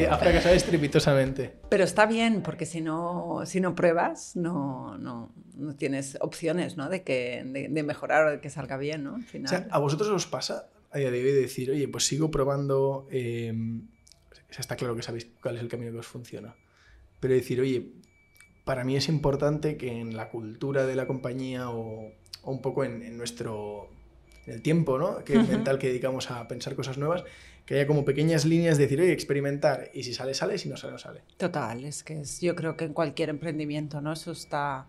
que ha fracasado estrepitosamente. Pero está bien, porque si no, si no pruebas, no, no, no tienes opciones ¿no? de, que, de, mejorar o de que salga bien. ¿no? Al final. O sea, ¿a vosotros os pasa a día de hoy decir, oye, pues sigo probando, eh, está claro que sabéis cuál es el camino que os funciona, pero decir, oye, para mí es importante que en la cultura de la compañía o, un poco en, nuestro en el tiempo ¿no? que, mental que dedicamos a pensar cosas nuevas, que haya como pequeñas líneas de decir, oye, experimentar, y si sale, sale, si no sale, no sale. Total, es que es, yo creo que en cualquier emprendimiento, ¿no? Eso está,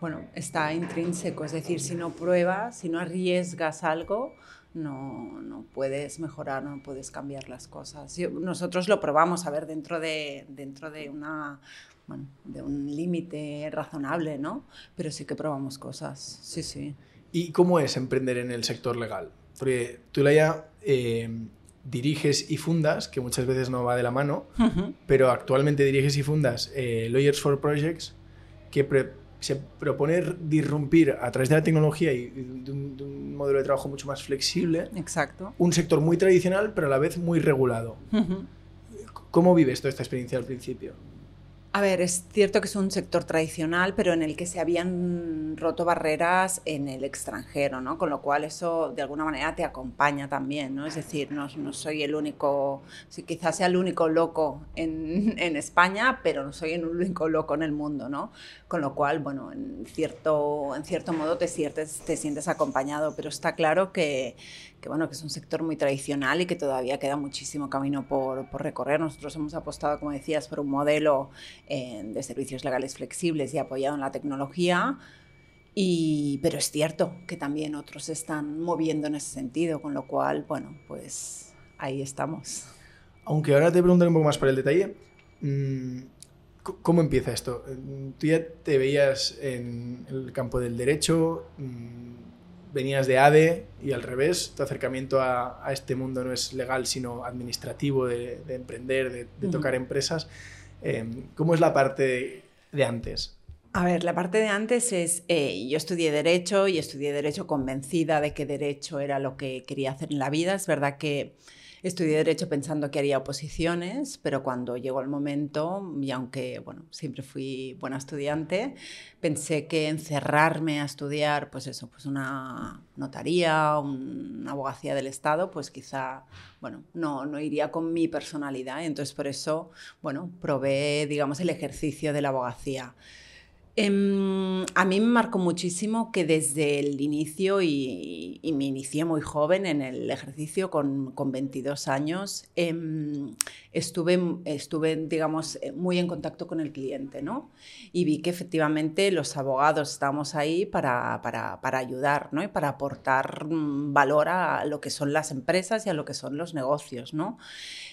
bueno, está intrínseco, es decir, si no pruebas, si no arriesgas algo, no, no puedes mejorar, no puedes cambiar las cosas. nosotros lo probamos, a ver, dentro de, dentro de una... Bueno, de un límite razonable, ¿no? Pero sí que probamos cosas, sí, sí. ¿Y cómo es emprender en el sector legal? Porque tú, Laia, eh, diriges y fundas, que muchas veces no va de la mano, pero actualmente diriges y fundas eh, Lawyers for Projects, que se propone disrumpir a través de la tecnología y de un, modelo de trabajo mucho más flexible. Exacto. Un sector muy tradicional, pero a la vez muy regulado. ¿Cómo vives toda esta experiencia al principio? A ver, es cierto que es un sector tradicional, pero en el que se habían roto barreras en el extranjero, ¿no? Con lo cual eso de alguna manera te acompaña también, ¿no? Es decir, no, no soy el único, sí, quizás sea el único loco en, en, España, pero no soy el único loco en el mundo, ¿no? Con lo cual, bueno, en cierto, en cierto modo te sientes, te sientes acompañado, pero está claro que, que, bueno, que es un sector muy tradicional y que todavía queda muchísimo camino por, por recorrer. Nosotros hemos apostado, como decías, por un modelo eh, de servicios legales flexibles y apoyado en la tecnología. Y, pero es cierto que también otros se están moviendo en ese sentido, con lo cual, bueno, pues ahí estamos. Aunque ahora te preguntaré un poco más por el detalle, mm, ¿cómo empieza esto? Tú ya te veías en el campo del derecho, mm, venías de ADE y al revés, tu acercamiento a, este mundo no es legal, sino administrativo, de, emprender, de, tocar empresas. Em, ¿Cómo es la parte de, antes? A ver, la parte de antes es, eh, yo estudié Derecho y estudié Derecho convencida de que Derecho era lo que quería hacer en la vida. Es verdad que Estudié Derecho pensando que haría oposiciones, pero cuando llegó el momento, y aunque bueno, siempre fui buena estudiante, pensé que encerrarme a estudiar, pues eso, pues una notaría, una abogacía del Estado, pues quizá, bueno, no, no iría con mi personalidad. Entonces, por eso, bueno, probé, digamos, el ejercicio de la abogacía. Em, a mí me marcó muchísimo que desde el inicio, y, me inicié muy joven en el ejercicio con, con 22 años, em, estuve, estuve, digamos, eh, muy en contacto con el cliente, ¿no? Y vi que efectivamente los abogados estábamos ahí para, para, para ayudar, ¿no? Y para aportar mm, valor a lo que son las empresas y a lo que son los negocios, ¿no?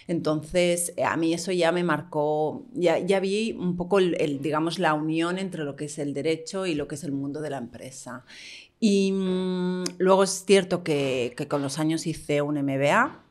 Entonces, a mí eso ya me marcó, ya, ya vi un poco, el, digamos, la unión entre lo que es el derecho y lo que es el mundo de la empresa. Y mm, luego es cierto que, que, con los años hice un MBA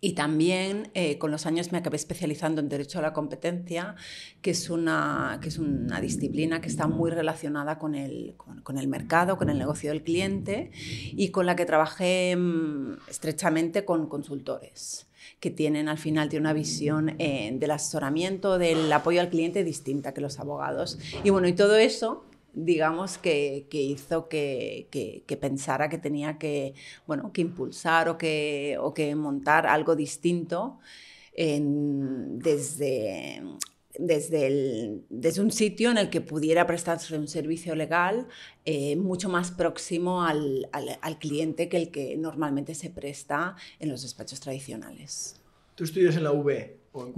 y también eh, con los años me acabé especializando en Derecho a la Competencia, que es una, que es una disciplina que está muy relacionada con el, con, el mercado, con el negocio del cliente y con la que trabajé mm, estrechamente con consultores que tienen al final tiene una visión eh, del asesoramiento, del apoyo al cliente distinta que los abogados. Y bueno, y todo eso digamos, que, que hizo que, que, pensara que tenía que, bueno, que impulsar o que, o que montar algo distinto desde, desde, el, desde, un sitio en el que pudiera prestarse un servicio legal eh, mucho más próximo al, al, al, cliente que el que normalmente se presta en los despachos tradicionales. ¿Tú estudias en la UB?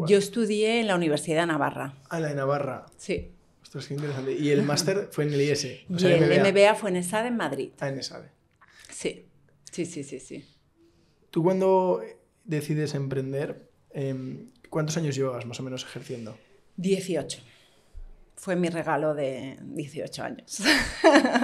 Yo estudié en la Universidad de Navarra. Ah, la de Navarra. Sí. Ostras, qué interesante. ¿Y el máster fue en el IS? O y el MBA. fue en ESADE en Madrid. Ah, en ESADE. Sí, sí, sí, sí. sí. ¿Tú cuando decides emprender, em, cuántos años llevas más o menos ejerciendo? 18. Fue mi regalo de 18 años.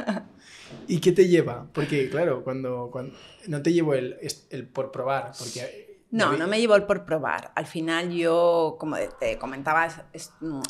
¿Y qué te lleva? Porque, claro, cuando, cuando no te llevo el, el por probar, porque No, no me llevó el por probar. Al final yo, como te comentaba,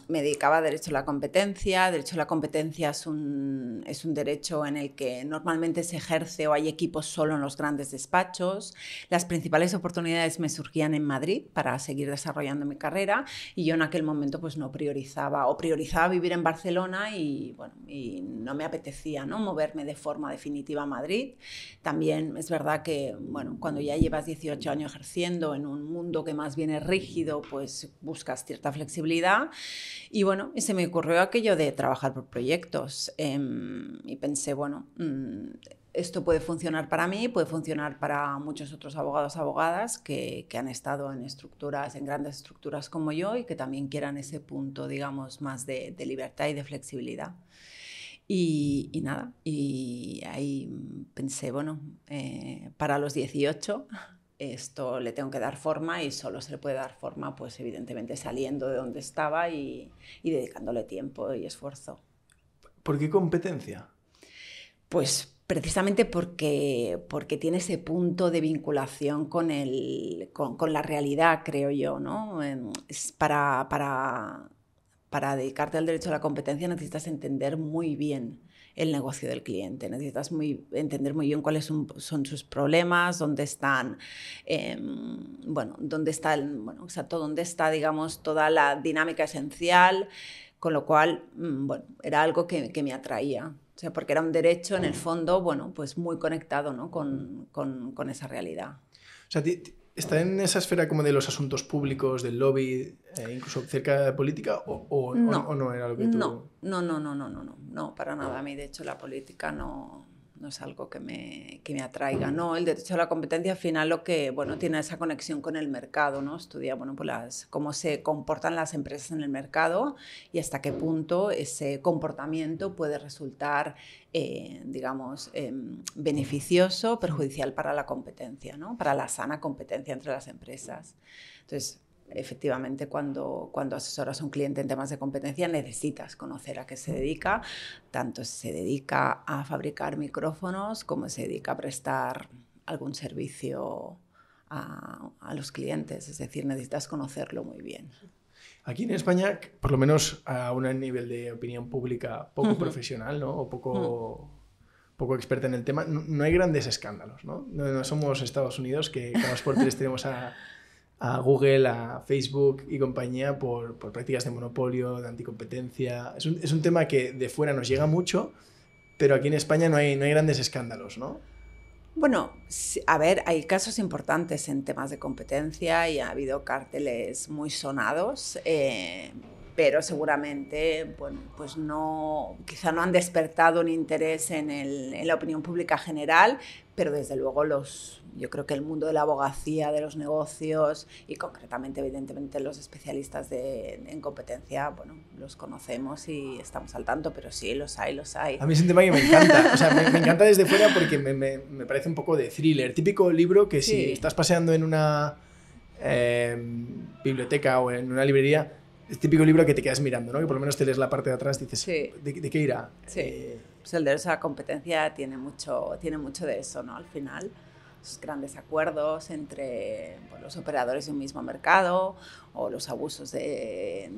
me dedicaba a derecho a la competencia. Derecho a la competencia es un, es un derecho en el que normalmente se ejerce o hay equipos solo en los grandes despachos. Las principales oportunidades me surgían en Madrid para seguir desarrollando mi carrera y yo en aquel momento pues no priorizaba o priorizaba vivir en Barcelona y bueno, y no me apetecía ¿no? moverme de forma definitiva a Madrid. También es verdad que bueno, cuando ya llevas 18 años ejerciendo en un mundo que más bien es rígido, pues buscas cierta flexibilidad. Y bueno, y se me ocurrió aquello de trabajar por proyectos. Em, y pensé, bueno, mm, esto puede funcionar para mí, puede funcionar para muchos otros abogados, abogadas que, que, han estado en estructuras, en grandes estructuras como yo y que también quieran ese punto, digamos, más de, de libertad y de flexibilidad. Y, y, nada, y ahí pensé, bueno, eh, para los 18 esto le tengo que dar forma y solo se le puede dar forma, pues evidentemente saliendo de donde estaba y, dedicándole tiempo y esfuerzo. ¿Por qué competencia? Pues precisamente porque, porque tiene ese punto de vinculación con, el, con, la realidad, creo yo. ¿no? Es para, para, para dedicarte al derecho a la competencia necesitas entender muy bien el negocio del cliente. Necesitas muy, entender muy bien cuáles son, sus problemas, dónde están, em, bueno, dónde está, el, bueno, exacto, dónde está, digamos, toda la dinámica esencial, con lo cual, mm, bueno, era algo que, que me atraía. O sea, porque era un derecho, en el fondo, bueno, pues muy conectado ¿no? con, con, con esa realidad. O sea, ¿Está en esa esfera como de los asuntos públicos, del lobby, eh, incluso cerca de política, o, no. no. era lo que tú...? No, no, no, no, no, no, no, para nada. A mí, de hecho, la política no, no es algo que me, que me, atraiga. No, el derecho a la competencia al final lo que, bueno, tiene esa conexión con el mercado, ¿no? Estudia, bueno, pues las, cómo se comportan las empresas en el mercado y hasta qué punto ese comportamiento puede resultar, eh, digamos, em, beneficioso, perjudicial para la competencia, ¿no? Para la sana competencia entre las empresas. Entonces, efectivamente cuando, cuando asesoras a un cliente en temas de competencia necesitas conocer a qué se dedica, tanto se dedica a fabricar micrófonos como se dedica a prestar algún servicio a, a los clientes, es decir, necesitas conocerlo muy bien. Aquí en España, por lo menos a un nivel de opinión pública poco profesional, ¿no? O poco, poco experta en el tema, no, hay grandes escándalos, ¿no? ¿no? somos Estados Unidos, que como por tres tenemos a a Google, a Facebook y compañía por, por prácticas de monopolio, de anticompetencia. Es un, es un, tema que de fuera nos llega mucho, pero aquí en España no hay, no hay grandes escándalos, ¿no? Bueno, a ver, hay casos importantes en temas de competencia y ha habido cárteles muy sonados. Eh, pero seguramente, bueno, pues no, quizá no han despertado un interés en, el, en, la opinión pública general, pero desde luego los, yo creo que el mundo de la abogacía, de los negocios y concretamente, evidentemente, los especialistas de, en competencia, bueno, los conocemos y estamos al tanto, pero sí, los hay, los hay. A mí es un tema que me encanta, o sea, me, encanta desde fuera porque me, me, me, parece un poco de thriller, típico libro que si estás paseando en una eh, biblioteca o en una librería, es típico libro que te quedas mirando, ¿no? Que por lo menos te lees la parte de atrás y dices, ¿de, qué irá? Sí. Eh, pues el derecho a la competencia tiene mucho, tiene mucho de eso, ¿no? Al final, los grandes acuerdos entre pues, los operadores de un mismo mercado o los abusos de,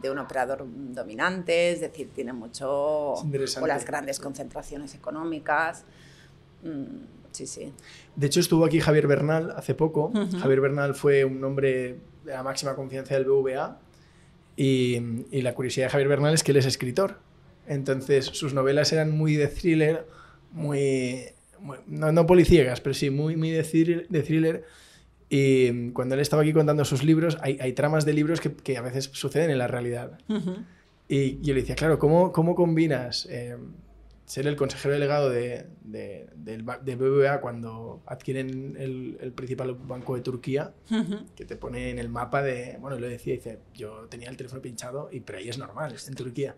de, un operador dominante, es decir, tiene mucho... o las grandes concentraciones económicas. Mm, sí, sí. De hecho, estuvo aquí Javier Bernal hace poco. Javier Bernal fue un hombre de la máxima confianza del BVA y, la curiosidad de Javier Bernal es que él es escritor. Entonces sus novelas eran muy de thriller, muy... no, no, policiegas, pero sí muy, muy de, thriller, Y cuando él estaba aquí contando sus libros, hay, hay tramas de libros que, que, a veces suceden en la realidad. Y yo le decía, claro, ¿cómo, cómo combinas eh, ser el consejero delegado de, de, de, BBVA cuando adquieren el, el, principal banco de Turquía, que te pone en el mapa de, bueno, lo decía, dice, yo tenía el teléfono pinchado, y, pero ahí es normal, en Turquía.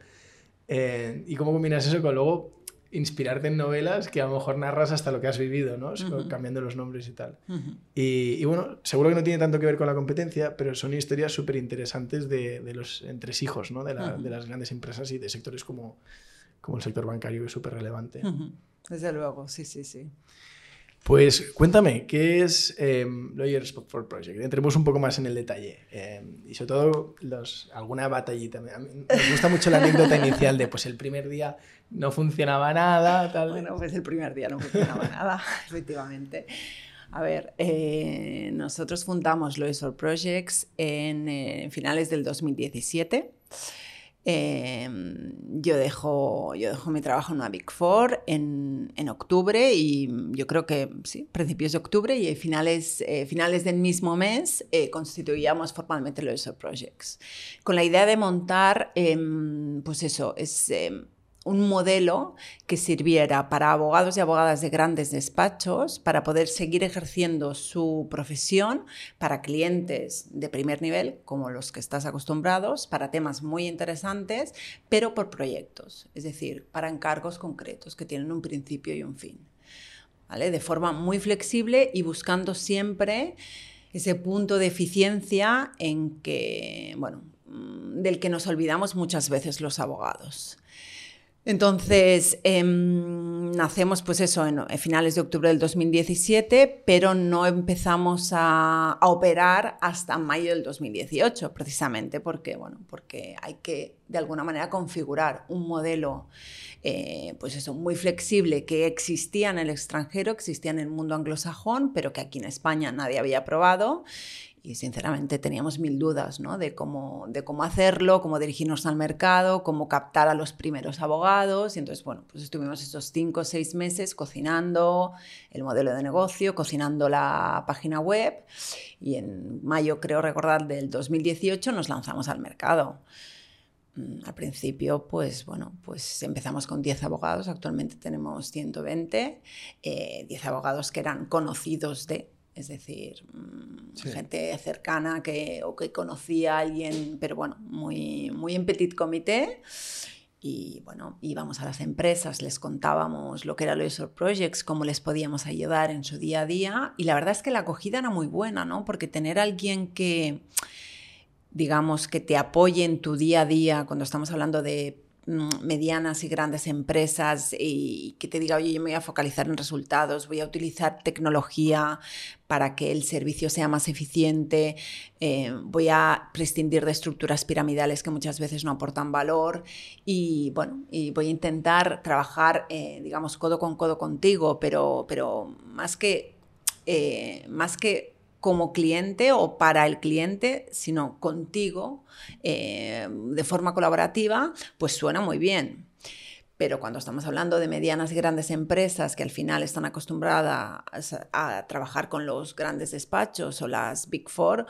Eh, ¿Y cómo combinas eso con luego inspirarte en novelas que a lo mejor narras hasta lo que has vivido, ¿no? Cambiando los nombres y tal. y, y, bueno, seguro que no tiene tanto que ver con la competencia, pero son historias súper interesantes de, de, los entresijos, ¿no? De, la, de las grandes empresas y de sectores como como el sector bancario es súper relevante. Desde luego, sí, sí, sí. Pues cuéntame, ¿qué es eh, Lawyers for Project? Entremos un poco más en el detalle. Em, y sobre todo, los, alguna batallita. me gusta mucho la anécdota inicial de, pues el primer día no funcionaba nada. Tal. Bueno, pues el primer día no funcionaba nada, efectivamente. A ver, eh, nosotros fundamos Lawyers for Projects en, en finales del 2017. Em, yo, dejo, yo dejo mi trabajo en una Big Four en, en, octubre y yo creo que sí, principios de octubre y finales, eh, finales del mismo mes eh, constituíamos formalmente los Projects. Con la idea de montar, eh, pues eso, es em, un modelo que sirviera para abogados y abogadas de grandes despachos para poder seguir ejerciendo su profesión para clientes de primer nivel, como los que estás acostumbrados, para temas muy interesantes, pero por proyectos, es decir, para encargos concretos que tienen un principio y un fin. De forma muy flexible y buscando siempre ese punto de eficiencia en que, bueno, mm, del que nos olvidamos muchas veces los abogados. Entonces, em, nacemos pues eso en, finales de octubre del 2017, pero no empezamos a, operar hasta mayo del 2018, precisamente porque, bueno, porque hay que de alguna manera configurar un modelo eh, pues eso, muy flexible que existía en el extranjero, existía en el mundo anglosajón, pero que aquí en España nadie había probado y sinceramente teníamos mil dudas ¿no? de, cómo, de cómo hacerlo, cómo dirigirnos al mercado, cómo captar a los primeros abogados. Y entonces, bueno, pues estuvimos esos cinco o seis meses cocinando el modelo de negocio, cocinando la página web y en mayo, creo recordar, del 2018 nos lanzamos al mercado. Mm, al principio, pues bueno, pues empezamos con 10 abogados, actualmente tenemos 120, 10 eh, abogados que eran conocidos de, es decir, mm, gente cercana que, o que conocía a alguien, pero bueno, muy, muy en petit comité. Y bueno, íbamos a las empresas, les contábamos lo que era los Projects, cómo les podíamos ayudar en su día a día. Y la verdad es que la acogida era muy buena, ¿no? Porque tener a alguien que, digamos, que te apoye en tu día a día, cuando estamos hablando de medianas y grandes empresas y que te diga, oye, yo me voy a focalizar en resultados, voy a utilizar tecnología para que el servicio sea más eficiente, eh, voy a prescindir de estructuras piramidales que muchas veces no aportan valor y bueno, y voy a intentar trabajar, eh, digamos, codo con codo contigo, pero, pero más que... Eh, más que como cliente o para el cliente, sino contigo eh, de forma colaborativa, pues suena muy bien. Pero cuando estamos hablando de medianas y grandes empresas que al final están acostumbradas a, trabajar con los grandes despachos o las Big Four,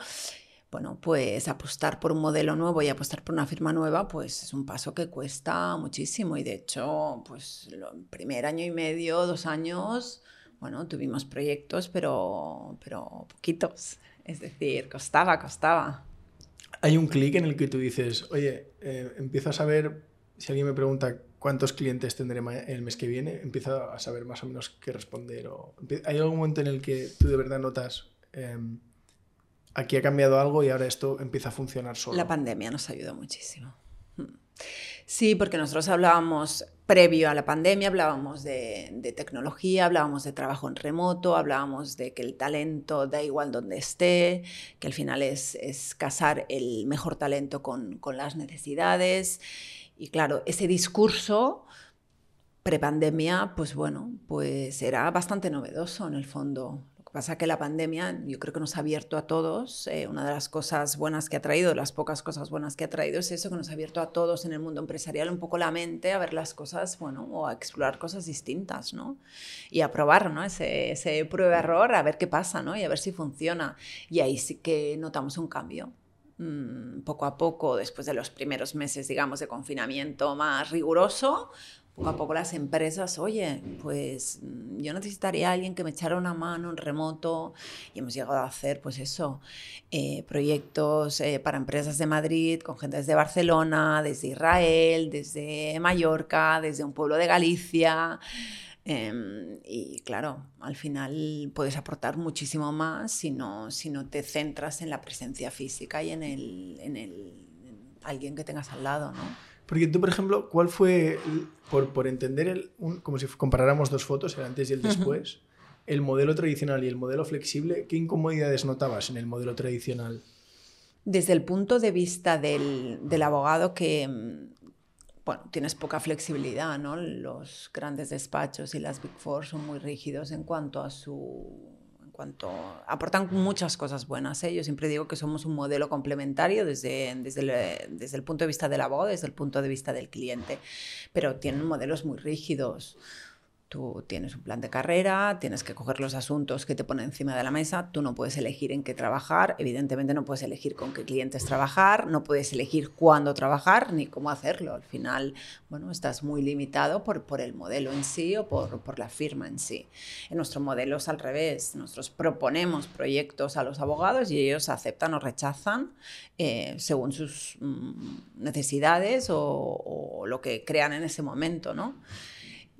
bueno, pues apostar por un modelo nuevo y apostar por una firma nueva, pues es un paso que cuesta muchísimo. Y de hecho, pues el primer año y medio, dos años, bueno, tuvimos proyectos, pero, pero poquitos. Es decir, costaba, costaba. Hay un clic en el que tú dices, oye, eh, empiezo a saber, si alguien me pregunta cuántos clientes tendré el mes que viene, empiezo a saber más o menos qué responder. O, ¿Hay algún momento en el que tú de verdad notas, em, aquí ha cambiado algo y ahora esto empieza a funcionar solo? La pandemia nos ayudó muchísimo. Hmm. Sí, porque nosotros hablábamos previo a la pandemia hablábamos de, tecnología, hablábamos de trabajo en remoto, hablábamos de que el talento da igual donde esté, que al final es, es casar el mejor talento con, con las necesidades. Y claro, ese discurso prepandemia, pues bueno, pues era bastante novedoso en el fondo pasa que la pandemia yo creo que nos ha abierto a todos, eh, una de las cosas buenas que ha traído, las pocas cosas buenas que ha traído es eso, que nos ha abierto a todos en el mundo empresarial un poco la mente a ver las cosas, bueno, o a explorar cosas distintas, ¿no? Y a probar, ¿no? Ese, ese prueba-error, a ver qué pasa, ¿no? Y a ver si funciona. Y ahí sí que notamos un cambio mm, poco a poco, después de los primeros meses, digamos, de confinamiento más riguroso, poco a poco las empresas, oye, pues mm, yo necesitaría a alguien que me echara una mano en remoto y hemos llegado a hacer, pues eso, eh, proyectos eh, para empresas de Madrid, con gente desde Barcelona, desde Israel, desde Mallorca, desde un pueblo de Galicia. Em, y claro, al final puedes aportar muchísimo más si no, si no te centras en la presencia física y en, el, en, el, en alguien que tengas al lado, ¿no? Porque tú, por ejemplo, ¿cuál fue, por, por entender, el, como si comparáramos dos fotos, el antes y el después, el modelo tradicional y el modelo flexible, ¿qué incomodidades notabas en el modelo tradicional? Desde el punto de vista del, del abogado que, mm, bueno, tienes poca flexibilidad, ¿no? Los grandes despachos y las Big Four son muy rígidos en cuanto a su cuanto aportan muchas cosas buenas. ¿eh? Yo siempre digo que somos un modelo complementario desde, desde, el, desde el punto de vista de la voz, desde el punto de vista del cliente, pero tienen modelos muy rígidos. Tú tienes un plan de carrera, tienes que coger los asuntos que te ponen encima de la mesa, tú no puedes elegir en qué trabajar, evidentemente no puedes elegir con qué clientes trabajar, no puedes elegir cuándo trabajar ni cómo hacerlo. Al final, bueno, estás muy limitado por, por el modelo en sí o por, por la firma en sí. En nuestro modelo es al revés, nosotros proponemos proyectos a los abogados y ellos aceptan o rechazan eh, según sus mm, necesidades o, o lo que crean en ese momento, ¿no?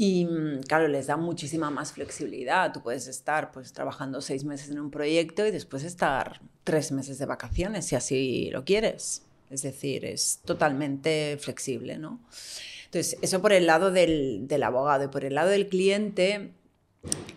Y mm, claro, les da muchísima más flexibilidad. Tú puedes estar pues trabajando seis meses en un proyecto y después estar tres meses de vacaciones, si así lo quieres. Es decir, es totalmente flexible, ¿no? Entonces, eso por el lado del, del abogado y por el lado del cliente,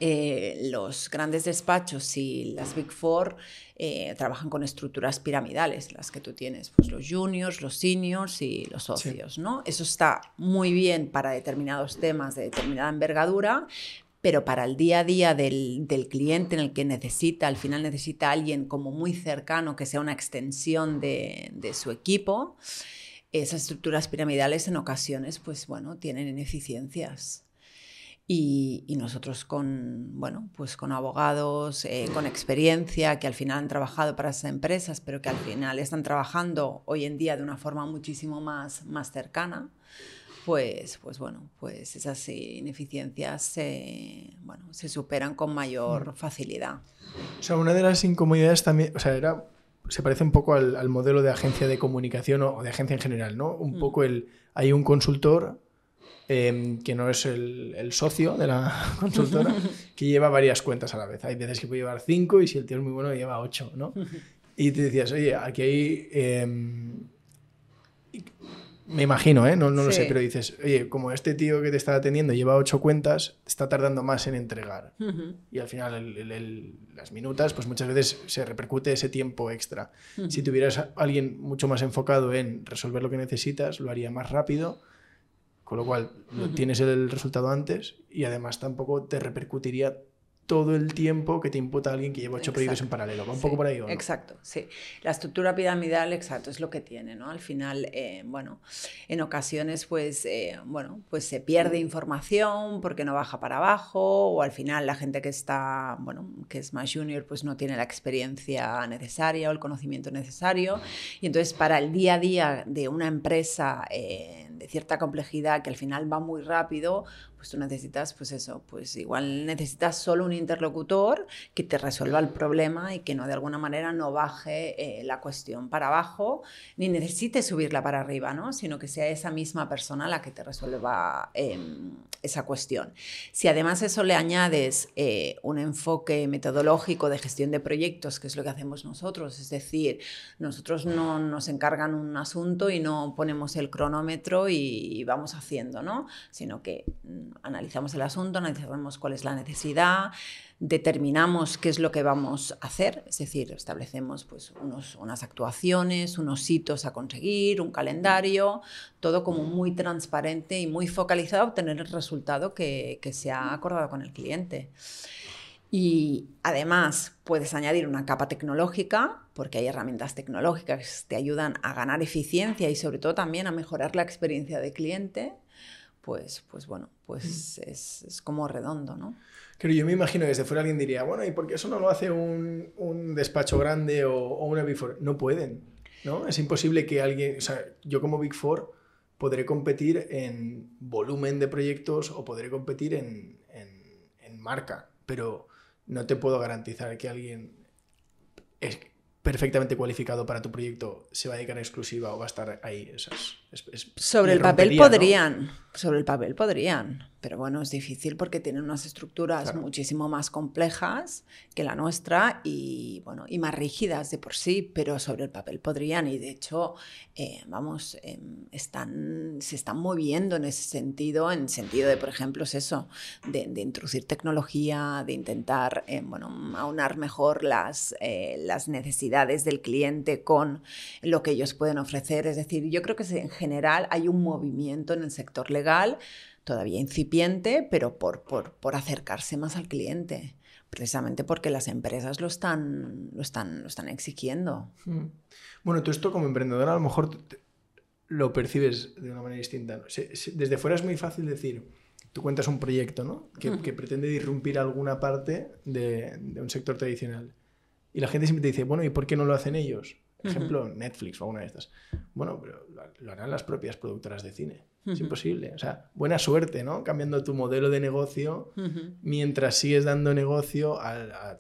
eh, los grandes despachos y las Big Four eh, trabajan con estructuras piramidales, las que tú tienes, pues los juniors, los seniors y los socios, ¿no? Eso está muy bien para determinados temas de determinada envergadura, pero para el día a día del, del, cliente en el que necesita, al final necesita a alguien como muy cercano, que sea una extensión de, de su equipo, esas estructuras piramidales en ocasiones, pues bueno, tienen ineficiencias. Y, nosotros con, bueno, pues con abogados, eh, con experiencia, que al final han trabajado para esas empresas, pero que al final están trabajando hoy en día de una forma muchísimo más, más cercana, pues, pues bueno, pues esas ineficiencias se, bueno, se superan con mayor mm. facilidad. O sea, una de las incomodidades también, o sea, era, se parece un poco al, modelo de agencia de comunicación o, de agencia en general, ¿no? Un mm. poco el, hay un consultor Em, que no es el, socio de la consultora, que lleva varias cuentas a la vez. Hay veces que puede llevar cinco y si el tío es muy bueno lleva ocho, ¿no? Y te decías, oye, aquí hay... Em, me imagino, ¿eh? No, no lo sé, pero dices, oye, como este tío que te está atendiendo lleva ocho cuentas, está tardando más en entregar. Y al final las minutas, pues muchas veces se repercute ese tiempo extra. Si tuvieras a alguien mucho más enfocado en resolver lo que necesitas, lo haría más rápido con lo cual, tienes el resultado antes y además tampoco te repercutiría todo el tiempo que te imputa alguien que lleva ocho proyectos en paralelo. Va un poco por ahí. ¿o Exacto, sí. La estructura piramidal, exacto, es lo que tiene, ¿no? Al final, eh, bueno, en ocasiones, pues, eh, bueno, pues se pierde información porque no baja para abajo o al final la gente que está, bueno, que es más junior, pues no tiene la experiencia necesaria o el conocimiento necesario. Y entonces, para el día a día de una empresa eh, de cierta complejidad que al final va muy rápido, pues tú necesitas, pues eso, pues igual necesitas solo un interlocutor que te resuelva el problema y que no de alguna manera no baje eh, la cuestión para abajo, ni necesite subirla para arriba, ¿no? Sino que sea esa misma persona la que te resuelva em, esa cuestión. Si además eso le añades eh, un enfoque metodológico de gestión de proyectos, que es lo que hacemos nosotros, es decir, nosotros no nos encargan un asunto y no ponemos el cronómetro y, y vamos haciendo, ¿no? Sino que mm, analizamos el asunto, analizamos cuál es la necesidad, determinamos qué es lo que vamos a hacer, es decir, establecemos pues, unas actuaciones, unos hitos a conseguir, un calendario, todo como muy transparente y muy focalizado a obtener el resultado que, que se ha acordado con el cliente. Y además puedes añadir una capa tecnológica, porque hay herramientas tecnológicas que te ayudan a ganar eficiencia y sobre todo también a mejorar la experiencia de cliente pues, pues bueno, pues mm. es, es, como redondo, ¿no? Pero yo me imagino que desde fuera alguien diría, bueno, ¿y por qué eso no lo hace un, un despacho grande o, o, una Big Four? No pueden, ¿no? Es imposible que alguien, o sea, yo como Big Four podré competir en volumen de proyectos o podré competir en, en, en marca, pero no te puedo garantizar que alguien es, perfectamente cualificado para tu proyecto se va a dedicar a exclusiva o va a estar ahí. Esas, Sobre el papel podrían. Sobre el papel podrían, pero bueno, es difícil porque tienen unas estructuras muchísimo más complejas que la nuestra y, bueno, y más rígidas de por sí, pero sobre el papel podrían y de hecho, eh, vamos, em, están, se están moviendo en ese sentido, en sentido de, por ejemplo, es eso, de, introducir tecnología, de intentar, eh, bueno, aunar mejor las, eh, las necesidades del cliente con lo que ellos pueden ofrecer. Es decir, yo creo que en general hay un movimiento en el sector legal legal, todavía incipiente, pero por, por, acercarse más al cliente, precisamente porque las empresas lo están, lo están, lo están exigiendo. Hmm. Bueno, tú esto como emprendedor a lo mejor lo percibes de una manera distinta. Desde fuera es muy fácil decir, tú cuentas un proyecto ¿no? que, hmm. que pretende irrumpir alguna parte de, de, un sector tradicional. Y la gente siempre te dice, bueno, ¿y por qué no lo hacen ellos? ejemplo, Netflix o alguna de estas. Bueno, pero lo harán las propias productoras de cine. Es imposible. O sea, buena suerte, ¿no? Cambiando tu modelo de negocio mientras sigues dando negocio a,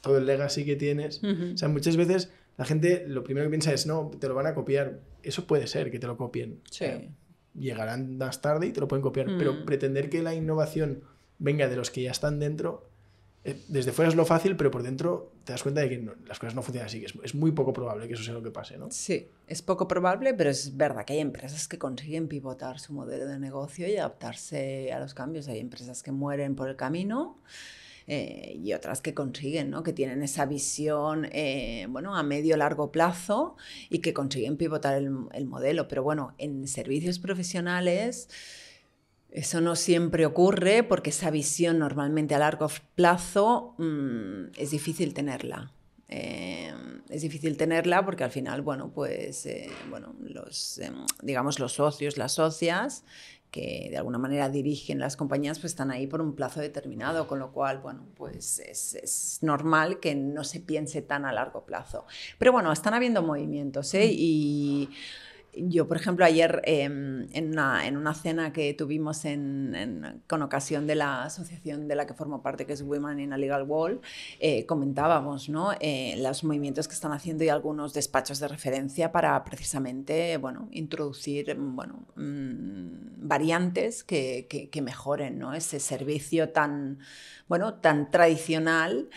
todo el legacy que tienes. O sea, muchas veces la gente lo primero que piensa es, no, te lo van a copiar. Eso puede ser que te lo copien. Sí. llegarán más tarde y te lo pueden copiar. Pero pretender que la innovación venga de los que ya están dentro eh, desde fuera es lo fácil, pero por dentro te das cuenta de que las cosas no funcionan así, que es, muy poco probable que eso sea lo que pase, ¿no? Sí, es poco probable, pero es verdad que hay empresas que consiguen pivotar su modelo de negocio y adaptarse a los cambios. Hay empresas que mueren por el camino. Eh, y otras que consiguen, ¿no? que tienen esa visión eh, bueno, a medio largo plazo y que consiguen pivotar el, el modelo. Pero bueno, en servicios profesionales eso no siempre ocurre porque esa visión normalmente a largo plazo mm, es difícil tenerla. Eh, es difícil tenerla porque al final, bueno, pues, eh, bueno, los, em, digamos, los socios, las socias, que de alguna manera dirigen las compañías, pues están ahí por un plazo determinado, con lo cual, bueno, pues es, es normal que no se piense tan a largo plazo. Pero bueno, están habiendo movimientos, ¿eh? Y yo, por ejemplo, ayer em, en, una, en, una, cena que tuvimos en, con ocasión de la asociación de la que formo parte, que es Women in a Legal Wall, eh, comentábamos ¿no? Eh, los movimientos que están haciendo y algunos despachos de referencia para precisamente bueno, introducir bueno, mm, variantes que, que, que mejoren ¿no? ese servicio tan, bueno, tan tradicional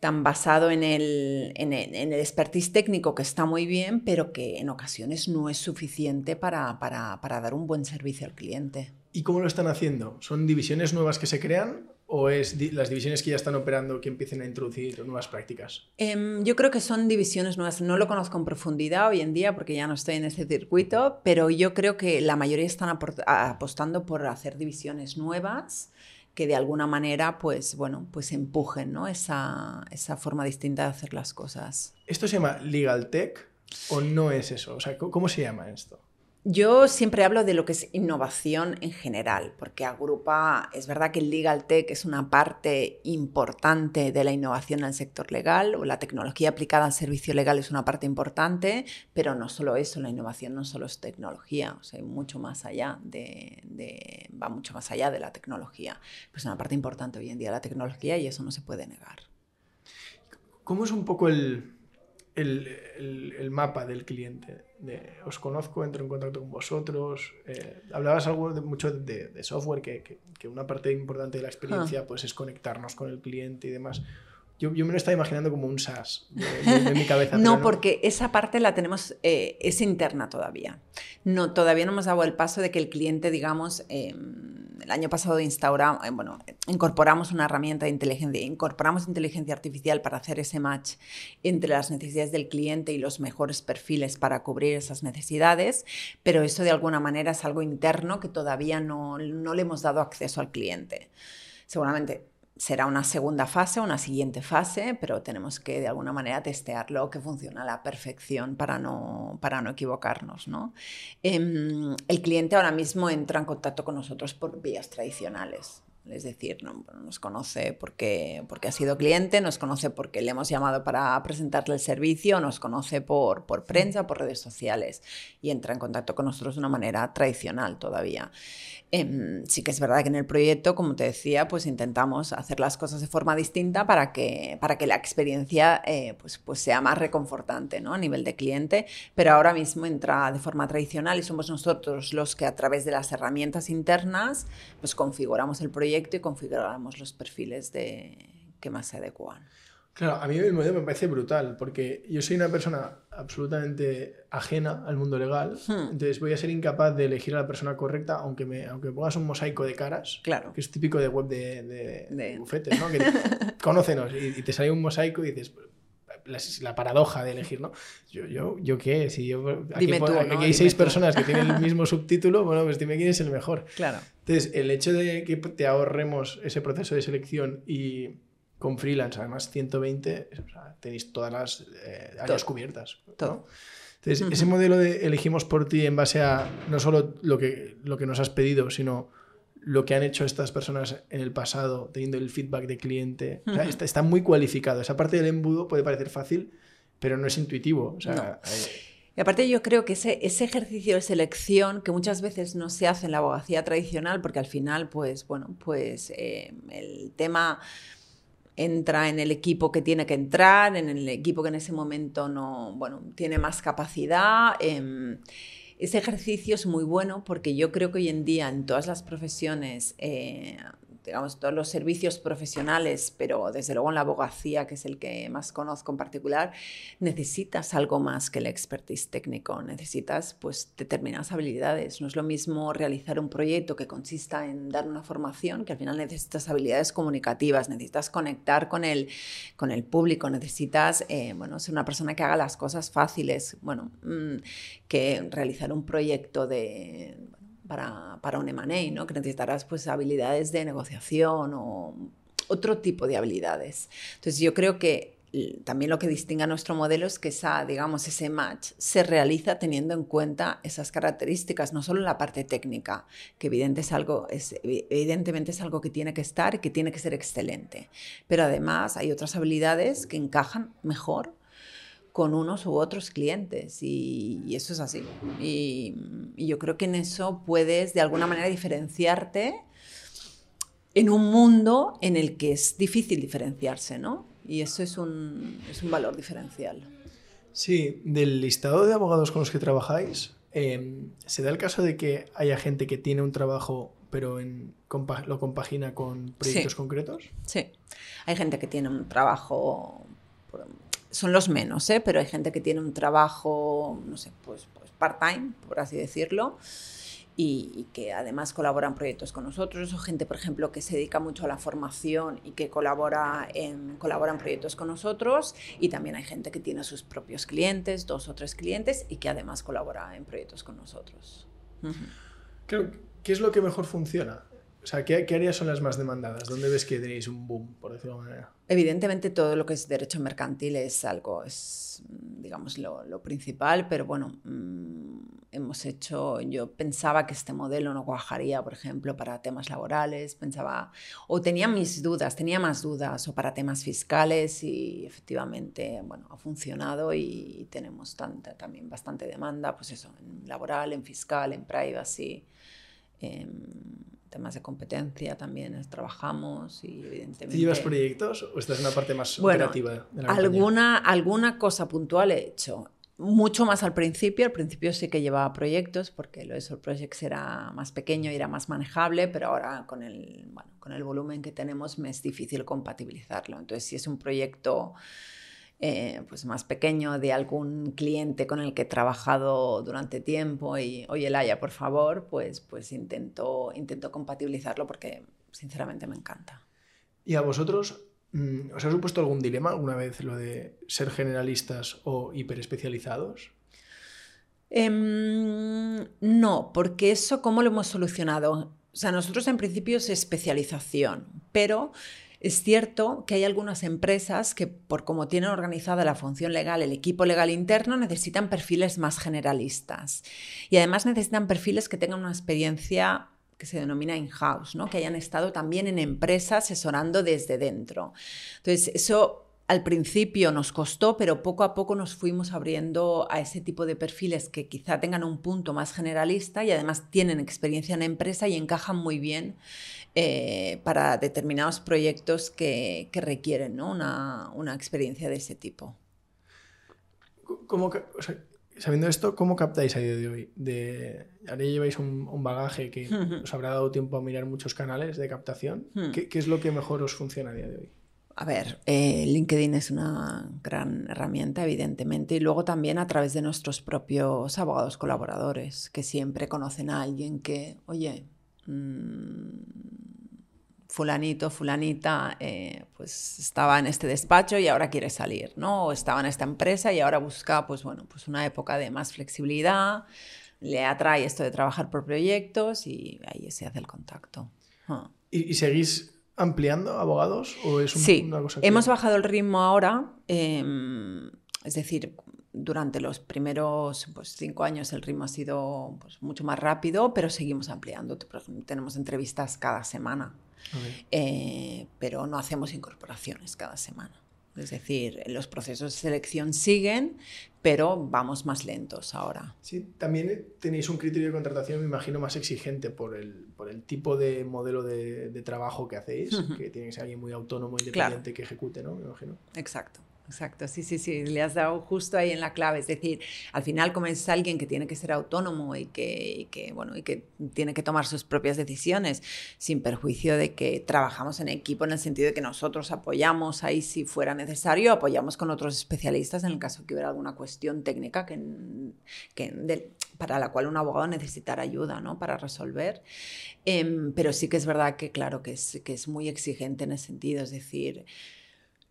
tan basado en el, en, el, expertise técnico que está muy bien, pero que en ocasiones no es suficiente para, para, para, dar un buen servicio al cliente. ¿Y cómo lo están haciendo? ¿Son divisiones nuevas que se crean o es las divisiones que ya están operando que empiecen a introducir nuevas prácticas? Em, yo creo que son divisiones nuevas. No lo conozco en profundidad hoy en día porque ya no estoy en ese circuito, pero yo creo que la mayoría están apostando por hacer divisiones nuevas que de alguna manera pues, bueno, pues empujen ¿no? esa, esa forma distinta de hacer las cosas. ¿Esto se llama Legal Tech o no es eso? O sea, ¿cómo se llama esto? Yo siempre hablo de lo que es innovación en general, porque agrupa, es verdad que el legal tech es una parte importante de la innovación en el sector legal, o la tecnología aplicada al servicio legal es una parte importante, pero no solo eso, la innovación no solo es tecnología, o sea, mucho más allá de, va mucho más allá de la tecnología. Pues es una parte importante hoy en día la tecnología y eso no se puede negar. ¿Cómo es un poco el, el, mapa del cliente. os conozco, entro en contacto con vosotros. Eh, hablabas algo de, mucho de, software, que, una parte importante de la experiencia ah. pues, es conectarnos con el cliente y demás. Yo, me lo estaba imaginando como un SaaS en mi cabeza. no, porque esa parte la tenemos, eh, es interna todavía. No, todavía no hemos dado el paso de que el cliente, digamos, em, el año pasado instauramos, eh, bueno, incorporamos una herramienta de inteligencia, incorporamos inteligencia artificial para hacer ese match entre las necesidades del cliente y los mejores perfiles para cubrir esas necesidades, pero eso de alguna manera es algo interno que todavía no, no le hemos dado acceso al cliente. Seguramente será una segunda fase, una siguiente fase, pero tenemos que de alguna manera testearlo que funciona a la perfección para no, para no equivocarnos. ¿no? Em, el cliente ahora mismo entra en contacto con nosotros por vías tradicionales. Es decir, no, nos conoce porque, porque ha sido cliente, nos conoce porque le hemos llamado para presentarle el servicio, nos conoce por, por prensa, por redes sociales y entra en contacto con nosotros de una manera tradicional todavía. Em, sí que es verdad que en el proyecto, como te decía, pues intentamos hacer las cosas de forma distinta para que, para que la experiencia eh, pues, pues sea más reconfortante ¿no? a nivel de cliente, pero ahora mismo entra de forma tradicional y somos nosotros los que a través de las herramientas internas pues configuramos el proyecto y configuramos los perfiles de, que más se adecuan. Claro, a mí el modelo me parece brutal, porque yo soy una persona absolutamente ajena al mundo legal, hmm. entonces voy a ser incapaz de elegir a la persona correcta, aunque me, aunque pongas un mosaico de caras, claro. que es típico de web de, de, bufetes, ¿no? Que conócenos y, te sale un mosaico y dices, la, paradoja de elegir, ¿no? Yo, yo, yo qué, si yo aquí, hay seis personas que tienen el mismo subtítulo, bueno, pues dime quién es el mejor. Claro. Entonces, el hecho de que te ahorremos ese proceso de selección y con freelance, además 120, tenéis todas las eh, áreas cubiertas. Entonces, ese modelo de elegimos por ti en base a no solo lo que, lo que nos has pedido, sino lo que han hecho estas personas en el pasado, teniendo el feedback de cliente, está, muy cualificado. Esa parte del embudo puede parecer fácil, pero no es intuitivo. Y aparte yo creo que ese, ese, ejercicio de selección que muchas veces no se hace en la abogacía tradicional, porque al final, pues, bueno, pues eh, el tema entra en el equipo que tiene que entrar, en el equipo que en ese momento no, bueno, tiene más capacidad. Em, ese ejercicio es muy bueno porque yo creo que hoy en día en todas las profesiones eh, digamos, todos los servicios profesionales, pero desde luego en la abogacía, que es el que más conozco en particular, necesitas algo más que el expertise técnico, necesitas pues determinadas habilidades. No es lo mismo realizar un proyecto que consista en dar una formación, que al final necesitas habilidades comunicativas, necesitas conectar con el, con el público, necesitas eh, bueno, ser una persona que haga las cosas fáciles, bueno, mm, que realizar un proyecto de para, para un M&A, ¿no? que necesitarás pues, habilidades de negociación o otro tipo de habilidades. Entonces yo creo que también lo que distingue a nuestro modelo es que esa, digamos, ese match se realiza teniendo en cuenta esas características, no solo la parte técnica, que es, evidentemente es algo que tiene que estar y que tiene que ser excelente, pero además hay otras habilidades que encajan mejor con unos u otros clientes y, eso es así. Y, yo creo que en eso puedes de alguna manera diferenciarte en un mundo en el que es difícil diferenciarse, ¿no? Y eso es un, es un valor diferencial. Sí, del listado de abogados con los que trabajáis, em, ¿se da el caso de que haya gente que tiene un trabajo pero en, lo compagina con proyectos concretos? Sí, hay gente que tiene un trabajo son los menos, ¿eh? pero hay gente que tiene un trabajo, no sé, pues, pues part-time, por así decirlo, y, que además colabora en proyectos con nosotros, o gente, por ejemplo, que se dedica mucho a la formación y que colabora en, colabora proyectos con nosotros, y también hay gente que tiene sus propios clientes, dos o tres clientes, y que además colabora en proyectos con nosotros. ¿Qué es lo que mejor funciona? O sea, ¿qué, áreas son las más demandadas? ¿Dónde ves que tenéis un boom, por decirlo de alguna manera? Evidentemente todo lo que es derecho mercantil es algo, es digamos lo, principal, pero bueno, mm, hemos hecho, yo pensaba que este modelo no cuajaría, por ejemplo, para temas laborales, pensaba, o tenía mis dudas, tenía más dudas, o para temas fiscales y efectivamente, bueno, ha funcionado y tenemos tanta, también bastante demanda, pues eso, en laboral, en fiscal, en privacy. Eh, temas de competencia también trabajamos y evidentemente... ¿Llevas proyectos o estás en una parte más operativa de la alguna, alguna cosa puntual he hecho. Mucho más al principio, al principio sí que llevaba proyectos porque lo de Soul Projects era más pequeño y era más manejable, pero ahora con el, bueno, con el volumen que tenemos me es difícil compatibilizarlo. Entonces, si es un proyecto eh, pues más pequeño de algún cliente con el que he trabajado durante tiempo y, oye, Laia, por favor, pues, pues intento, intento compatibilizarlo porque sinceramente me encanta. ¿Y a vosotros mm, os ha supuesto algún dilema alguna vez lo de ser generalistas o hiperespecializados? Em, no, porque eso, ¿cómo lo hemos solucionado? O sea, nosotros en principio es especialización, pero es cierto que hay algunas empresas que, por cómo tienen organizada la función legal, el equipo legal interno, necesitan perfiles más generalistas. Y además necesitan perfiles que tengan una experiencia que se denomina in-house, ¿no? que hayan estado también en empresas asesorando desde dentro. Entonces, eso al principio nos costó, pero poco a poco nos fuimos abriendo a ese tipo de perfiles que quizá tengan un punto más generalista y además tienen experiencia en empresa y encajan muy bien eh, para determinados proyectos que, requieren una, experiencia de ese tipo. ¿Cómo, sabiendo esto, ¿cómo captáis a día de hoy? De, ahora lleváis un, bagaje que os habrá dado tiempo a mirar muchos canales de captación. ¿Qué, ¿Qué es lo que mejor os funciona a día de hoy? A ver, eh, LinkedIn es una gran herramienta, evidentemente, y luego también a través de nuestros propios abogados colaboradores, que siempre conocen a alguien que, oye, mm, fulanito, fulanita, eh, pues estaba en este despacho y ahora quiere salir, ¿no? O estaba en esta empresa y ahora busca, pues bueno, pues una época de más flexibilidad, le atrae esto de trabajar por proyectos y ahí se hace el contacto. ¿Y, ¿Y seguís ampliando abogados o es sí, una cosa que... hemos bajado el ritmo ahora, em, es decir, durante los primeros pues, cinco años el ritmo ha sido pues, mucho más rápido, pero seguimos ampliando. Tenemos entrevistas cada semana, eh, pero no hacemos incorporaciones cada semana. Es decir, los procesos de selección siguen, pero vamos más lentos ahora. Sí, también tenéis un criterio de contratación, me imagino, más exigente por el, por el tipo de modelo de, trabajo que hacéis, que tiene que ser alguien muy autónomo, independiente que ejecute, ¿no? Me imagino. Exacto. Exacto, sí, sí, sí, le has dado justo ahí en la clave. Es decir, al final, como es alguien que tiene que ser autónomo y que, que, bueno, y que tiene que tomar sus propias decisiones, sin perjuicio de que trabajamos en equipo en el sentido de que nosotros apoyamos ahí si fuera necesario, apoyamos con otros especialistas en el caso que hubiera alguna cuestión técnica que, que para la cual un abogado necesitara ayuda ¿no? para resolver. Em, pero sí que es verdad que, claro, que es, que es muy exigente en ese sentido, es decir,